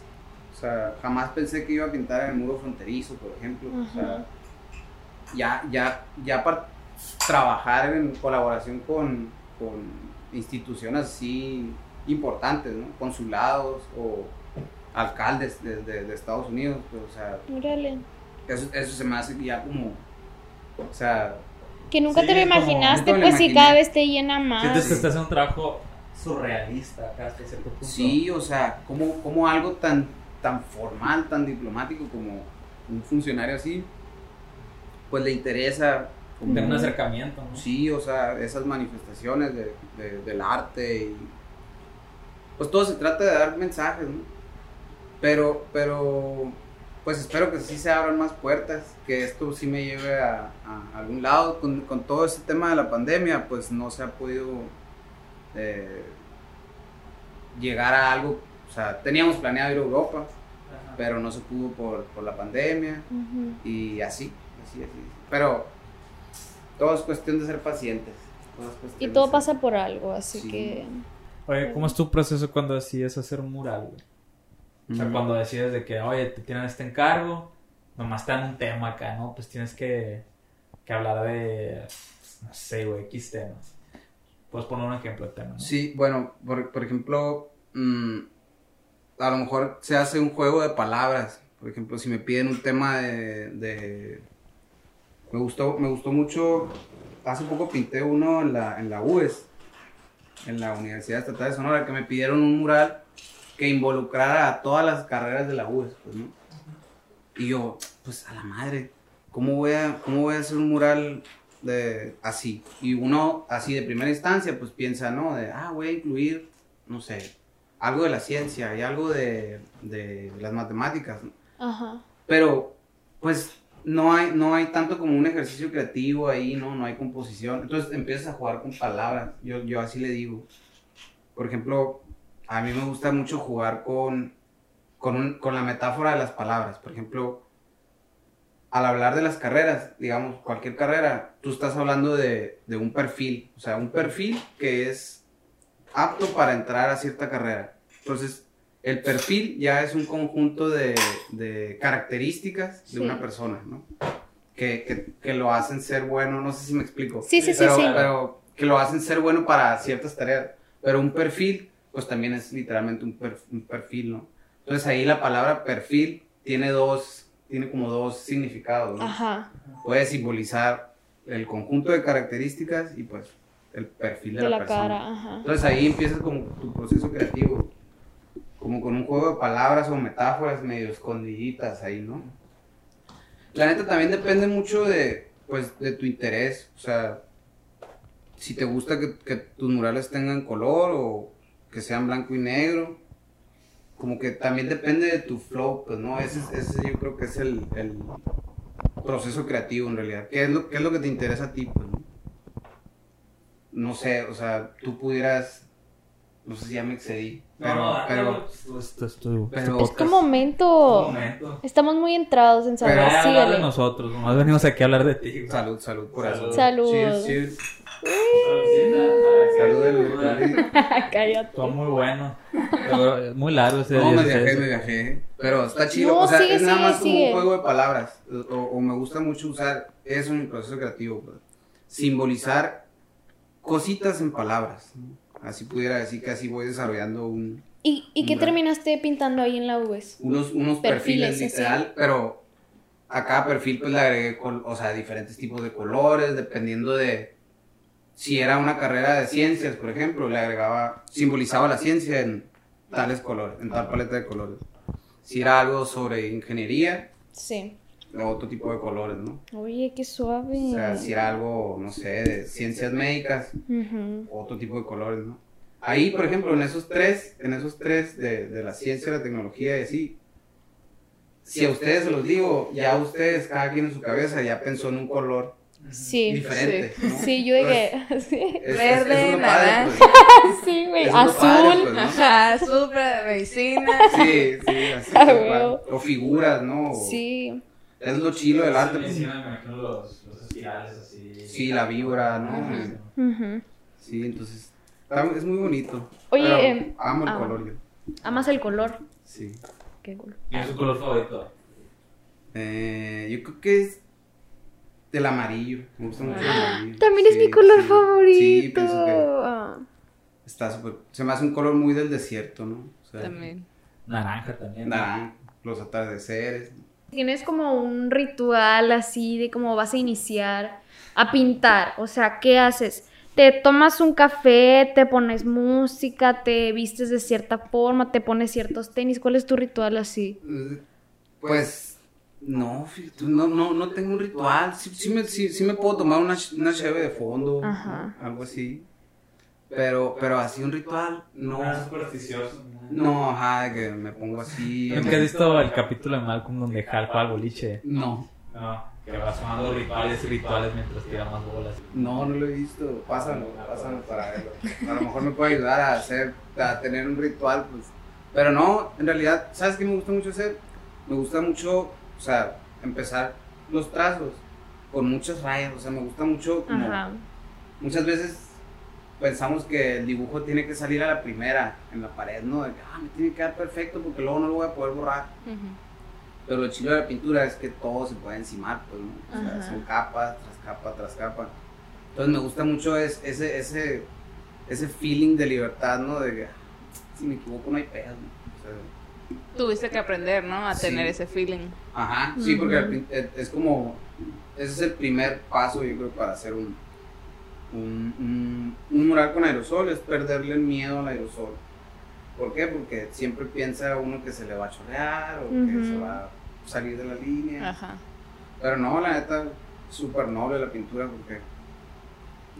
o sea, jamás pensé que iba a pintar en el muro fronterizo, por ejemplo, o sea, ya, ya, ya para trabajar en colaboración con, con instituciones así importantes, ¿no? Consulados o alcaldes de, de- de Estados Unidos, pues, o sea, Órale. Eso, eso se me hace ya como, o sea, Que nunca Sí, te lo imaginaste, pues si cada vez te llena más. Sientes que estás haciendo un trabajo surrealista acá hasta cierto punto. sí, o sea, como, como algo tan, tan formal, tan diplomático como un funcionario así, pues le interesa como- Tener un acercamiento, ¿no? Sí, o sea, esas manifestaciones de, de- del arte y pues todo se trata de dar mensajes, ¿no? Pero, pero, pues espero que sí se abran más puertas, que esto sí me lleve a, a algún lado. Con, con todo este tema de la pandemia, pues no se ha podido eh, llegar a algo, o sea, teníamos planeado ir a Europa, Ajá. pero no se pudo por, por la pandemia y así, así, así. Pero todo es cuestión de ser pacientes. todo es cuestión Y todo ser- pasa por algo, así Sí. que... Oye, ¿cómo es tu proceso cuando decides hacer un mural, güey? O sea, cuando decides de que, oye, te tienen este encargo, nomás te dan un tema acá, ¿no? Pues tienes que, que hablar de, no sé, güey, X temas. Puedes poner un ejemplo de tema, ¿no? Sí, bueno, por, por ejemplo, mm, a lo mejor se hace un juego de palabras. Por ejemplo, si me piden un tema de... de- me, gustó, me gustó mucho, hace poco pinté uno en la, en la UES, en la Universidad Estatal de Sonora, que me pidieron un mural que involucrara a todas las carreras de la UES, pues, ¿no? Y yo, pues a la madre, ¿cómo voy a, cómo voy a hacer un mural de así? Y uno así de primera instancia, pues piensa, ¿no? De, ah, voy a incluir, no sé, algo de la ciencia y algo de, de las matemáticas, ¿no? Ajá. Pero, pues, no hay, no hay tanto como un ejercicio creativo ahí, ¿no? No hay composición. Entonces empiezas a jugar con palabras. Yo, yo así le digo. Por ejemplo, a mí me gusta mucho jugar con, con, un- con la metáfora de las palabras. Por ejemplo, al hablar de las carreras, digamos, cualquier carrera, tú estás hablando de, de un perfil. O sea, un perfil que es apto para entrar a cierta carrera. Entonces, el perfil ya es un conjunto de, de características Sí. de una persona, ¿no? Que, que, que lo hacen ser bueno, no sé si me explico. Sí, sí, sí, sí. pero que lo hacen ser bueno para ciertas tareas. Pero un perfil, pues también es literalmente un, per- un perfil, ¿no? Entonces ahí la palabra perfil tiene dos, tiene como dos significados, ¿no? Ajá. Puede simbolizar el conjunto de características y pues el perfil de, De la, la persona. cara, ajá. Entonces ahí empiezas como tu proceso creativo, como con un juego de palabras o metáforas medio escondiditas ahí, ¿no? La neta también depende mucho de, pues, de tu interés, o sea, si te gusta que, que tus murales tengan color o que sean blanco y negro, como que también depende de tu flow, pues, ¿no? Ese, es- ese yo creo que es el, el proceso creativo en realidad. ¿Qué es, lo, ¿Qué es lo que te interesa a ti, pues, no? no sé, o sea, tú pudieras, no sé si ya me excedí, pero, No, no, pero, no, esto, esto es tu, pero- tu Es tu momento. Momento. Estamos muy entrados en saber. Pero- Pero hablar de nosotros, nomás venimos aquí a hablar de ti. salud, salud por eso. Salud. Cheers, cheers. Salud Salud del- Cállate. Todo muy bueno. Pero Muy largo ese No, me viajé, me viajé. Pero está chido. No, o sea, sigue, es nada sigue, más como sigue. un juego de palabras. O, o me gusta mucho usar eso en mi proceso creativo. pues. Simbolizar cositas en palabras. Así pudiera decir que así voy desarrollando un, ¿Y, y qué terminaste pintando ahí en la UES? unos, unos perfiles, Perfiles, literal, pero a cada perfil pues le agregué, col- o sea, diferentes tipos de colores, dependiendo de si era una carrera de ciencias, por ejemplo, le agregaba, simbolizaba la ciencia en tales colores, en tal paleta de colores. Si era algo sobre ingeniería, Sí. otro tipo de colores, ¿no? Oye, qué suave. O sea, si era algo, no sé, de ciencias médicas, Ujú. otro tipo de colores, ¿no? Ahí, por ejemplo, en esos tres, en esos tres de, de la ciencia, la tecnología y así, si a ustedes se los digo, ya ustedes, cada quien en su cabeza, ya pensó en un color Sí. diferente, ¿no? Sí, yo dije, sí. Es- es- Verde, es naranja. pues. Sí, güey. Es padre, Azul. pues, ¿no? Ajá, súper medicina. Sí, sí, así. Ah. O figuras, ¿no? O- Sí. Es lo chilo del arte. pues. Sí, me imagino los, los espirales así. Sí, la vibra, ¿no? Sí, entonces. Es muy bonito. Oye, Pero em, amo el ah. color yo. Amas el color. Sí. Qué cool. ¿Tienes un color favorito? Eh, yo creo que es el amarillo. Me gusta mucho el amarillo. También es mi color sí. favorito. Sí, pienso que Ah. está súper. Se me hace un color muy del desierto, ¿no? O sea, También. Naranja también. naranja, los atardeceres. Tienes como un ritual así de cómo vas a iniciar a pintar. O sea, ¿qué haces? Te tomas un café, te pones música, te vistes de cierta forma, te pones ciertos tenis. ¿Cuál es tu ritual así? Eh, Pues, no, fíjate, no, no, no tengo un ritual. Sí, sí me, sí, sí me puedo tomar una, una cheve de fondo, Ajá. algo así. Pero, pero así un ritual, no. No, supersticioso. No, ajá, de que me pongo así. ¿Nunca has visto el capítulo de Malcolm donde Hal al boliche? No, No, que va sumando rituales y rituales mientras tira más bolas. no, no lo he visto. Pásalo, pásalo para verlo. A lo mejor me puede ayudar a hacer, a tener un ritual, pues. Pero no, en realidad, ¿sabes qué me gusta mucho hacer? Me gusta mucho, o sea, empezar los trazos con muchas rayas. O sea, me gusta mucho como Ajá. muchas veces pensamos que el dibujo tiene que salir a la primera en la pared, ¿no? De que, ah, me tiene que quedar perfecto porque luego no lo voy a poder borrar. Pero lo chido de la pintura es que todo se puede encimar, pues, ¿no? O sea, Ajá. son capas tras capa tras capa. Entonces me gusta mucho es, ese, ese, ese feeling de libertad, ¿no? De que, ah, si me equivoco no hay pedo, ¿no? O sea, Tuviste que aprender, ¿no? A Sí. tener ese feeling. Ajá, sí, porque Ujú. al prin- es, como, ese es el primer paso, yo creo, para hacer un, un, un, un mural con aerosol, es perderle el miedo al aerosol. ¿Por qué? Porque siempre piensa uno que se le va a chorrear o que Ujú. se va a salir de la línea. Ajá. Pero no, la neta, súper noble la pintura porque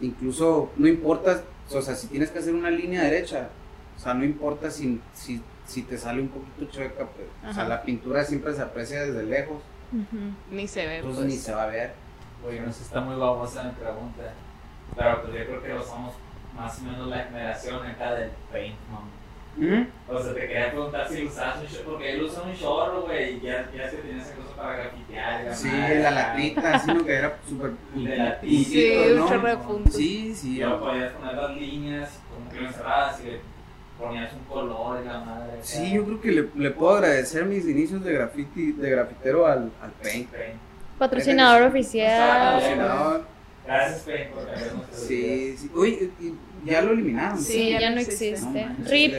incluso no importa, o sea, si tienes que hacer una línea derecha, o sea, no importa si, si, si te sale un poquito chueca, pues, o sea, la pintura siempre se aprecia desde lejos, Ujú. Ni se ve, entonces pues. ni se va a ver. Oye, no sé, está muy babosa mi pregunta. Pero pues yo creo que somos más o menos la generación acá del paint, ¿no? O sea, te quería preguntar si usabas un chorro, porque él usa un chorro, güey, y ya, ya se tenía esa cosa para grafitear. Sí, madre, la latrita, sino que era súper De la Sí, puntito, un ¿no? chorro de puntos. Sí, sí. Y luego podías poner las líneas, como que lo encerrabas y ponías un color y la madre. Sí, yo creo que le, le puedo agradecer mis inicios de graffiti, de grafitero al, al paint. Patrocinador oficial. Patrocinador. Gracias, Paint, por habernos Sí, sí. Oye, y ya lo eliminaron. Sí, ya, ya no existe. existe. No manches. RIP.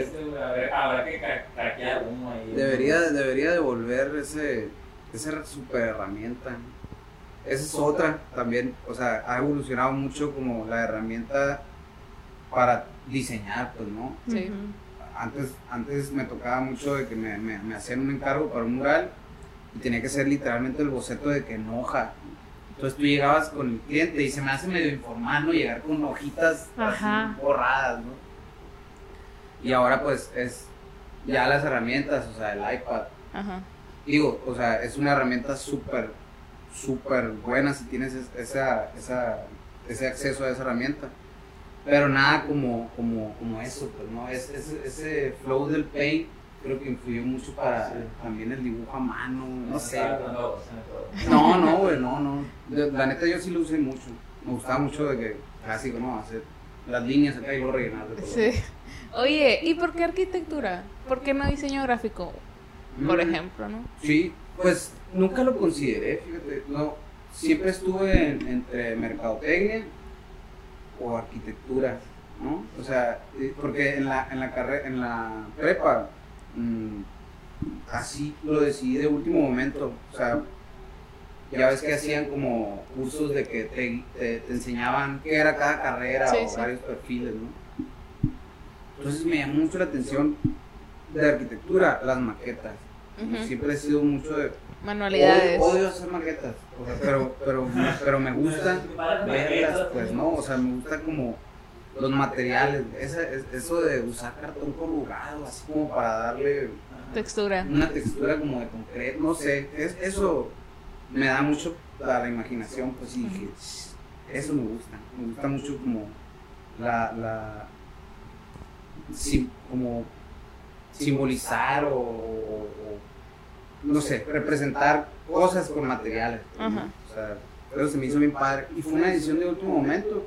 Habrá, que craquear uno ahí. Debería, debería devolver ese, esa super herramienta. Esa es otra también, o sea, ha evolucionado mucho como la herramienta para diseñar, pues, ¿no? Sí. Antes, antes me tocaba mucho de que me, me, me hacían un encargo para un mural y tenía que ser literalmente el boceto de que en hoja. Entonces tú llegabas con el cliente y se me hace medio informal, ¿no? Llegar con hojitas Ajá. así borradas, ¿no? Y ahora pues es ya las herramientas, o sea, el iPad. Ajá. Digo, o sea, es una herramienta súper, súper buena si tienes es- esa, esa, ese acceso a esa herramienta. Pero nada como, como, como eso, pues, ¿no? Es, ese, ese flow del paint creo que influyó mucho para Sí. también el dibujo a mano, no sé. En todo. No, no, güey, no, no. De- La neta yo sí lo usé mucho. Me gustaba mucho de que clásico, ¿no? Hacer las líneas acá y luego rellenar de color. Sí. Oye, ¿y por qué arquitectura? ¿Por qué no diseño gráfico? Por Mm. ejemplo, ¿no? Sí, pues nunca lo consideré, fíjate, no, siempre estuve en- entre mercadotecnia o arquitectura, ¿no? O sea, eh, porque en la, en la carrera, en la prepa, mm, así lo decidí de último momento, o sea, ya ves que hacían como cursos de que te, te- te enseñaban qué era cada carrera Sí, o sí. varios perfiles, ¿no? Entonces me llamó mucho la atención de arquitectura, las maquetas. Siempre he sido mucho de. Manualidades. Odio, odio hacer maquetas. O sea, pero, pero, pero me gusta verlas, pues, ¿no? O sea, me gusta como los materiales. Esa, eso de usar cartón corrugado, así como para darle Textura. una textura como de concreto. No sé, es, eso me da mucho a la imaginación, pues sí dije, eso me gusta, me gusta mucho como la, la sim- como simbolizar o, no sé, representar cosas con materiales. ¿no? Ajá. O sea, pero se me hizo bien padre. Y fue una decisión de último momento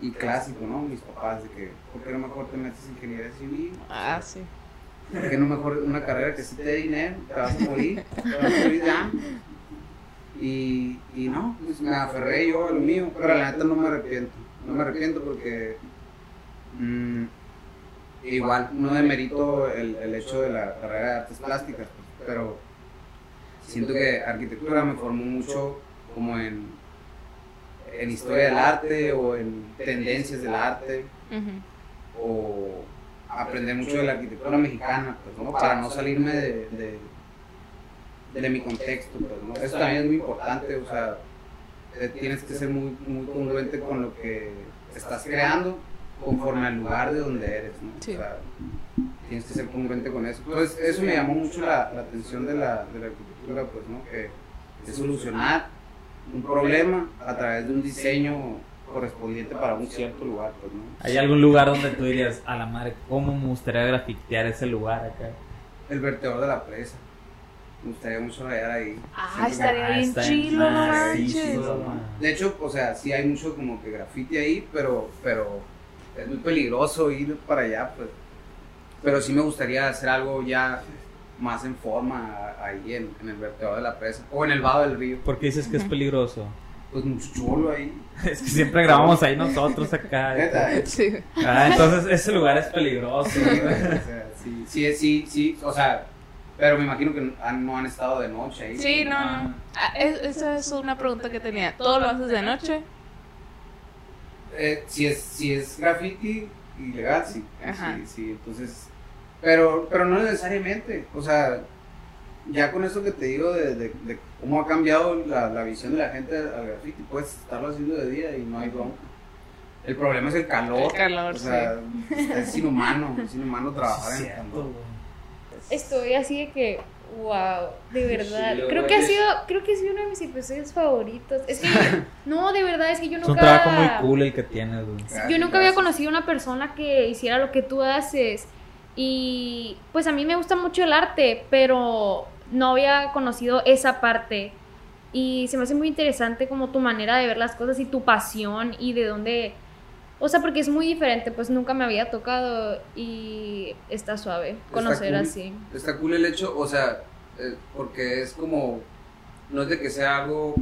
y clásico, ¿no? Mis papás, de que, ¿por qué no mejor te metes en ingeniería civil? Ah, sí. ¿Por qué no mejor una carrera que sí te dé dinero? Te vas a morir, te vas a morir ya. Y, y no, pues me aferré yo a lo mío, pero la neta no me arrepiento. No me arrepiento porque mm, igual no demerito el, el hecho de la carrera de artes plásticas, pues, pero siento que arquitectura me formó mucho como en, en historia del arte o en tendencias del arte o aprender mucho de la arquitectura mexicana, pues, ¿no? Para no salirme de, de, de mi contexto, pues, ¿no? Eso también es muy importante, o sea, tienes que ser muy, muy congruente con lo que estás creando conforme al lugar de donde eres, ¿no? Sí. O sea, tienes que ser congruente con eso. Entonces, eso me llamó mucho la, la atención de la, de la arquitectura, pues, ¿no? Que es solucionar un problema a través de un diseño correspondiente para un cierto lugar, pues, ¿no? ¿Hay algún lugar donde tú dirías, a la madre, cómo me gustaría grafitear ese lugar acá? El vertedor de la presa. Me gustaría mucho rayar ahí. Ah, que- estaría Ah, bien está chilo, no manches. De hecho, o sea, sí hay mucho como que grafiti ahí, pero, pero es muy peligroso ir para allá, pues. Pero sí me gustaría hacer algo ya más en forma ahí en, en el vertedor de la presa o en el vado del río. ¿Por qué dices que es peligroso? Pues mucho chulo ahí. Es que siempre grabamos ahí nosotros acá. ¿eh? Sí. Ah, entonces ese lugar es peligroso. Sí, o sea, sí, sí, sí, sí, o sea, pero me imagino que han- no han estado de noche ahí. Sí, no, no. Ah, es- esa es una pregunta que tenía. ¿Todo lo haces de noche? Eh, si es si es graffiti ilegal sí Ajá. sí sí entonces pero pero no necesariamente o sea ya con eso que te digo de, de- de cómo ha cambiado la, la visión de la gente al graffiti puedes estarlo haciendo de día y no hay bronca el problema es el calor El calor, o sea es inhumano es inhumano trabajar en el calor. Estoy así de que, wow, de verdad. Sí, creo que ha sido, creo que ha sido uno de mis episodios favoritos. Es que, no, de verdad, es que yo Es un nunca... trabajo muy cool el que tienes, güey. Yo nunca había conocido una persona que hiciera lo que tú haces. Y pues a mí me gusta mucho el arte, pero no había conocido esa parte. Y se me hace muy interesante como tu manera de ver las cosas y tu pasión y de dónde... O sea, porque es muy diferente, pues nunca me había tocado y está suave conocer cool. así. Está cool el hecho, o sea, eh, porque es como, no es de que sea algo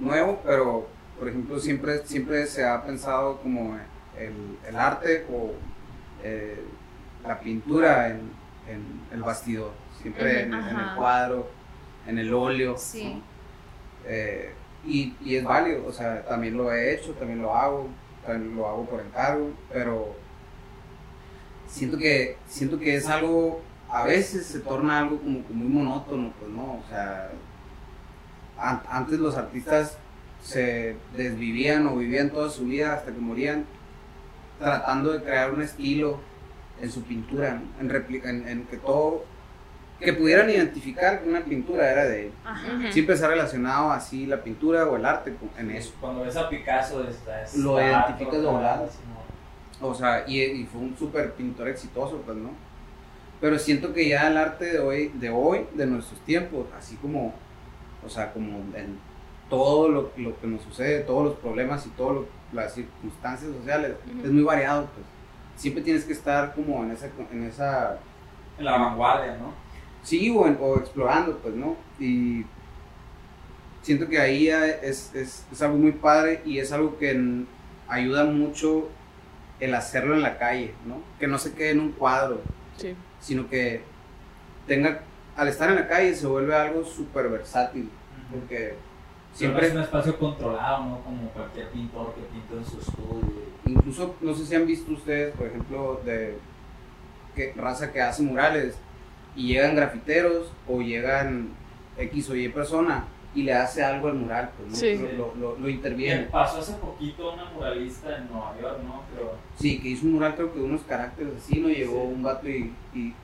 nuevo, pero por ejemplo siempre, siempre se ha pensado como el, el arte o eh, la pintura en, en el bastidor, siempre en, el cuadro, en el óleo. Sí. ¿no? Eh, y, y es válido, o sea, también lo he hecho, también lo hago, también lo hago por encargo, pero siento que, siento que es algo, a veces se torna algo como que muy monótono, pues no, o sea, an- antes los artistas se desvivían o vivían toda su vida hasta que morían tratando de crear un estilo en su pintura, ¿no? en, replica, en, en que todo, que pudieran identificar que una pintura era de él. Ajá. Siempre se ha relacionado así la pintura o el arte en eso. Cuando ves a Picasso, estás. Lo identificas de volada. O sea, y, y fue un súper pintor exitoso, pues, ¿no? Pero siento que ya el arte de hoy, de hoy, de nuestros tiempos, así como, o sea, como en todo lo, lo que nos sucede, todos los problemas y todas las circunstancias sociales, Ujú. es muy variado, pues. Siempre tienes que estar como en esa, en esa En la vanguardia, ¿no? Sí, o, en- o explorando, pues, ¿no? Y siento que ahí es, es, es algo muy padre y es algo que ayuda mucho el hacerlo en la calle, ¿no? Que no se quede en un cuadro, Sí. sino que tenga, al estar en la calle se vuelve algo súper versátil, porque Siempre es un espacio controlado, ¿no? Como cualquier pintor que pinta en su estudio. Incluso, no sé si han visto ustedes, por ejemplo, de que raza que hace murales y llegan grafiteros o llegan X o Y persona y le hace algo al mural, pues, ¿no? Sí. lo, lo, interviene. pasó hace poquito una muralista en Nueva York, ¿no? Pero Sí, que hizo un mural creo que de unos caracteres así, ¿no? Llegó Sí. un vato y... y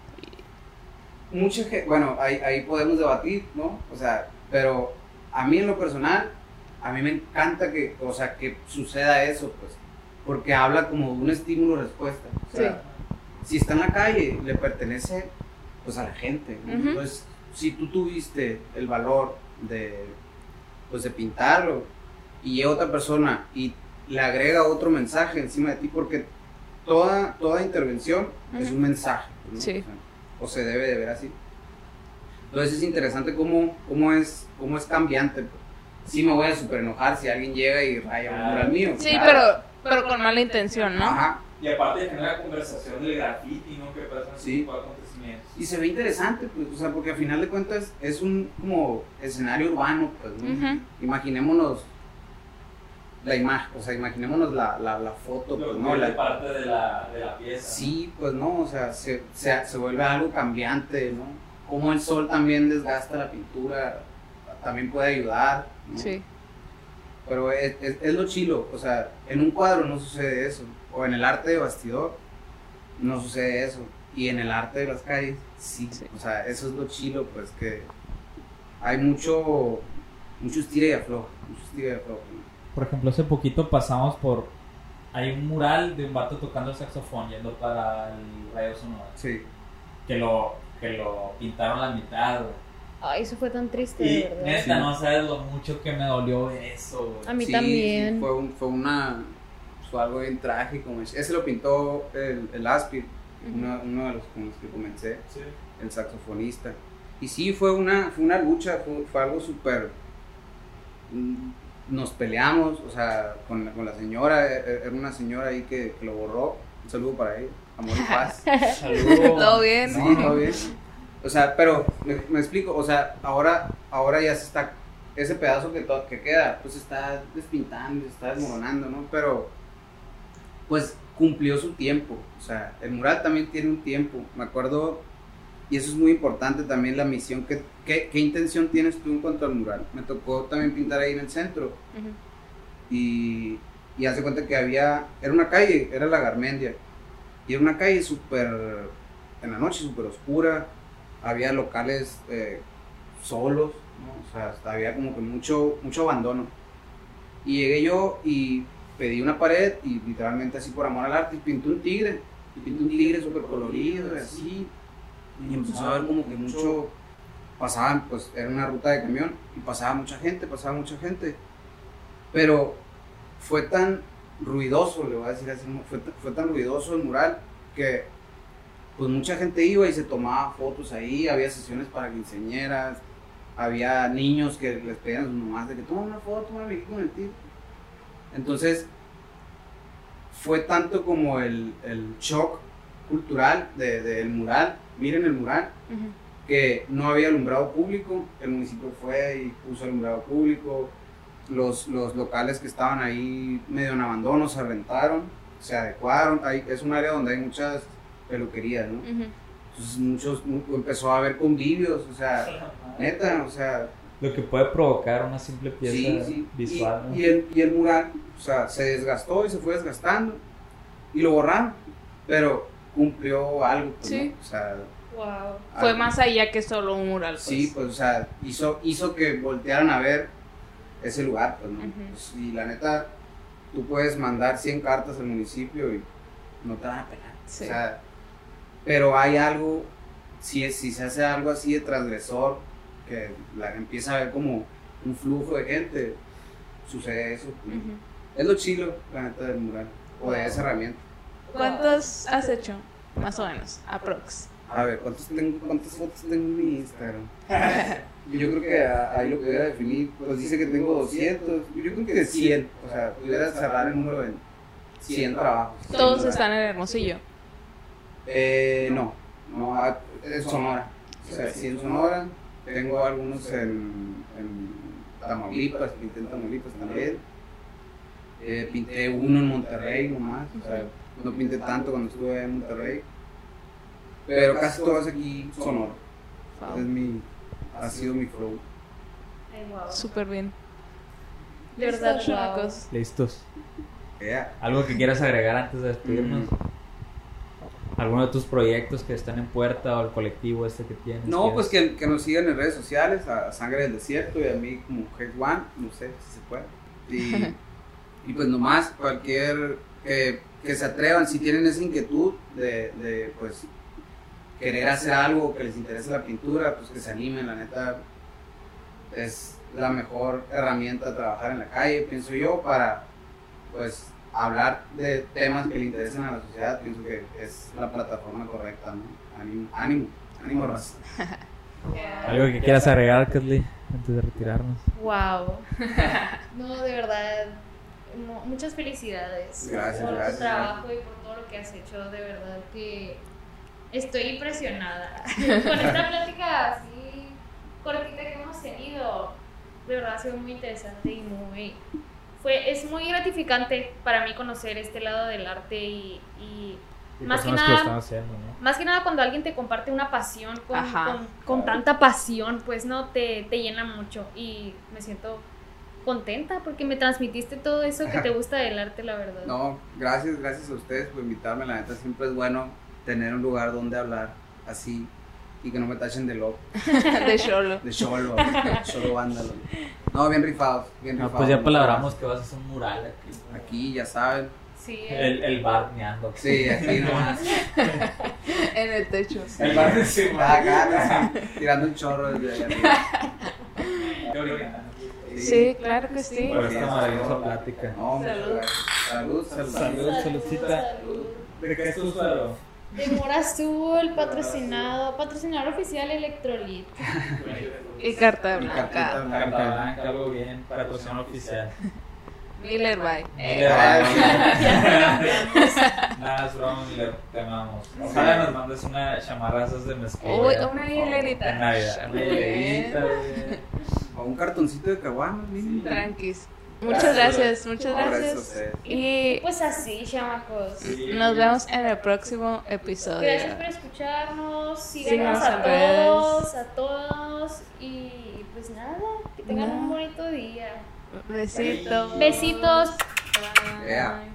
mucha gente, bueno, ahí, ahí podemos debatir, ¿no? O sea, pero a mí en lo personal a mí me encanta que, o sea, que suceda eso, pues, porque habla como de un estímulo-respuesta. O sea, si está en la calle, le pertenece, pues, a la gente. ¿no? Ujú. Entonces, si tú tuviste el valor de, pues, de pintarlo y llega otra persona y le agrega otro mensaje encima de ti, porque toda, toda intervención es Ujú. un mensaje, ¿no? Sí. O, sea, o se debe de ver así. Entonces es interesante cómo, cómo, es, cómo es cambiante. Sí me voy a super enojar si alguien llega y raya un mural mío. Sí, claro. pero, pero con mala intención, ¿no? Ajá. Y aparte genera conversación del graffiti, ¿no? Que pasa en Sí. de acontecimientos. Y se ve interesante, pues, o sea, porque al final de cuentas es un como escenario urbano, pues, ¿no? Ujú. Imaginémonos la imagen, o sea, imaginémonos la, la, la foto, pues, Lo ¿no? que La- es parte de la, de la pieza. Sí, pues no, o sea, se, se, se vuelve algo cambiante, ¿no? Como el sol también desgasta la pintura, también puede ayudar, ¿no? Sí. Pero es, es, es lo chilo, o sea, en un cuadro no sucede eso, o en el arte de bastidor no sucede eso, y en el arte de las calles sí, Sí. o sea, eso es lo chilo, pues que hay mucho, mucho estira y afloja, mucho estira y afloja. ¿no? Por ejemplo, hace poquito pasamos por. Hay un mural de un vato tocando el saxofón yendo para el Radio Sonora. Sí, Que lo, que lo pintaron a la mitad, güey. Ay, eso fue tan triste, Y de verdad. neta, Sí. no sabes lo mucho que me dolió eso. A mí Sí, también. fue, un- fue una, fue algo bien trágico, ese lo pintó el, el Aspir, uno, uno de los con los que comencé. Sí. el saxofonista. Y sí, fue una, fue una lucha, fue, fue algo súper... mm, Nos peleamos, o sea, con, la- con la señora, e- e- era una señora ahí que, que lo borró. Un saludo para ella, amor y paz. Saludos. Todo bien. Sí, todo bien. O sea, pero me, me explico, o sea, ahora, ahora ya se está, ese pedazo que, to- que queda, pues está despintando, se está desmoronando, ¿no? Pero, pues cumplió su tiempo, o sea, el mural también tiene un tiempo, me acuerdo, y eso es muy importante también la misión, que, ¿qué, qué intención tienes tú en cuanto al mural? Me tocó también pintar ahí en el centro, y, y hace cuenta que había, era una calle, era la Garmendia, y era una calle súper, en la noche súper oscura, había locales eh, solos, o sea, había como que mucho, mucho abandono. Y llegué yo y pedí una pared y literalmente así por amor al arte y pinté un tigre, y pinté un tigre súper colorido y así, y empezó a ver como que mucho, pasaban, pues era una ruta de camión y pasaba mucha gente, pasaba mucha gente, pero fue tan ruidoso, le voy a decir así, fue, fue tan ruidoso el mural que pues mucha gente iba y se tomaba fotos ahí, había sesiones para quinceañeras, había niños que les pedían a sus mamás de que toma una foto, toma con el tío. Entonces, fue tanto como el, el shock cultural de- del mural, miren el mural, que no había alumbrado público, el municipio fue y puso alumbrado público, los, los locales que estaban ahí medio en abandono se rentaron, se adecuaron, Hay- es un área donde hay muchas peluquerías, ¿no? Entonces muchos, mu- empezó a haber convivios, o sea, neta, o sea, Lo que puede provocar una simple pieza sí, sí. visual. Y, ¿no? y el, y el mural, o sea, se desgastó y se fue desgastando y lo borraron, pero cumplió algo, pues, Sí. ¿no? O sea, Wow. Fue algo. más allá que solo un mural. Pues. Sí, pues, o sea, hizo, hizo que voltearan a ver ese lugar, pues, ¿no? Pues, y la neta, tú puedes mandar 100 cartas al municipio y no te van a pelar. Sí. O sea, pero hay algo, si, es- si se hace algo así de transgresor, que la empieza a ver como un flujo de gente, sucede eso. Es lo chilo, la neta, del mural, o de esa herramienta. ¿Cuántos has hecho? Más o menos, aprox. A ver, ¿cuántos tengo, ¿cuántas fotos tengo en mi Instagram? Yo creo que ahí lo pudiera definir, pues dice que tengo 200, yo creo que de 100, o sea, pudiera cerrar el número en 100 trabajos. Todos están en Hermosillo. Eh, no, no, ah, es Sonora, o sea, sí en Sonora, tengo algunos en, en Tamaulipas, pinté en Tamaulipas también, Eh, pinté uno en Monterrey nomás, o sea, no pinté tanto cuando estuve en Monterrey, pero casi todas aquí Sonora. Wow. Es mi, ha sido mi flow. Súper bien. De verdad, Listos, wow. Listos. Yeah. ¿Algo que quieras agregar antes de despedirnos? Mm. Alguno de tus proyectos que están en puerta o el colectivo este que tienes. No, ¿Quieres? pues que, que nos sigan en redes sociales, a Sangre del Desierto y a mí como Head One, no sé si se puede. Y, y pues nomás cualquier que, que se atrevan, si tienen esa inquietud de, de pues querer hacer algo, que les interese la pintura, pues que se animen, la neta es la mejor herramienta a trabajar en la calle, pienso yo, para pues hablar de temas que le interesen a la sociedad, pienso que es la plataforma correcta, ¿no? Ánimo, ánimo, ánimo, raza. Algo que quieras agregar, Kathleen, antes de retirarnos. Wow. No, de verdad. mu- muchas felicidades Gracias, por gracias. tu trabajo y por todo lo que has hecho. De verdad que estoy impresionada con esta plática así cortita que hemos tenido. De verdad ha sido muy interesante y muy fue es muy gratificante para mí conocer este lado del arte y, y Y Más que nada- más que nada cuando alguien te comparte una pasión con, Ajá. con, con tanta pasión, pues no, te, te llena mucho y me siento contenta porque me transmitiste todo eso que te gusta del arte, la verdad. No, gracias, gracias a ustedes por invitarme. La neta siempre es bueno tener un lugar donde hablar así y que no me tachen de loco, de Cholo. de cholo, cholo vándalo. No, bien rifados, bien No, rifados. pues ya palabramos que vas a hacer un mural aquí. Aquí, ya saben. Sí, El, el bar meando. Sí, aquí nomás. En el techo. El bar de sí, Acá, sí, tirando un chorro desde allá arriba. Sí, claro que sí. Por esta maravillosa plática. No, muchas Salud. gracias. Salud, salud. Salud, saludcita. salud. ¿De qué es tu Mora Azul, patrocinado, patrocinador oficial Electrolit. Y carta Mi cartita blanca. Carta blanca, algo bien, patrocinio oficial. Miller Bye. Miller, Nada, es broma, Miller, te amamos. Ojalá nos mandes una chamarrazas de mezclilla. Uy, una Navidad. Una hielerita, güey. O un cartoncito de caguamas, mínimo. Tranquis. Muchas gracias, muchas gracias. Y Pues así, chamacos. Nos vemos en el próximo episodio. Gracias por escucharnos. Síganos a todos, a todos. Y pues nada, que tengan un bonito día. Besitos. Besitos. Bye. Yeah.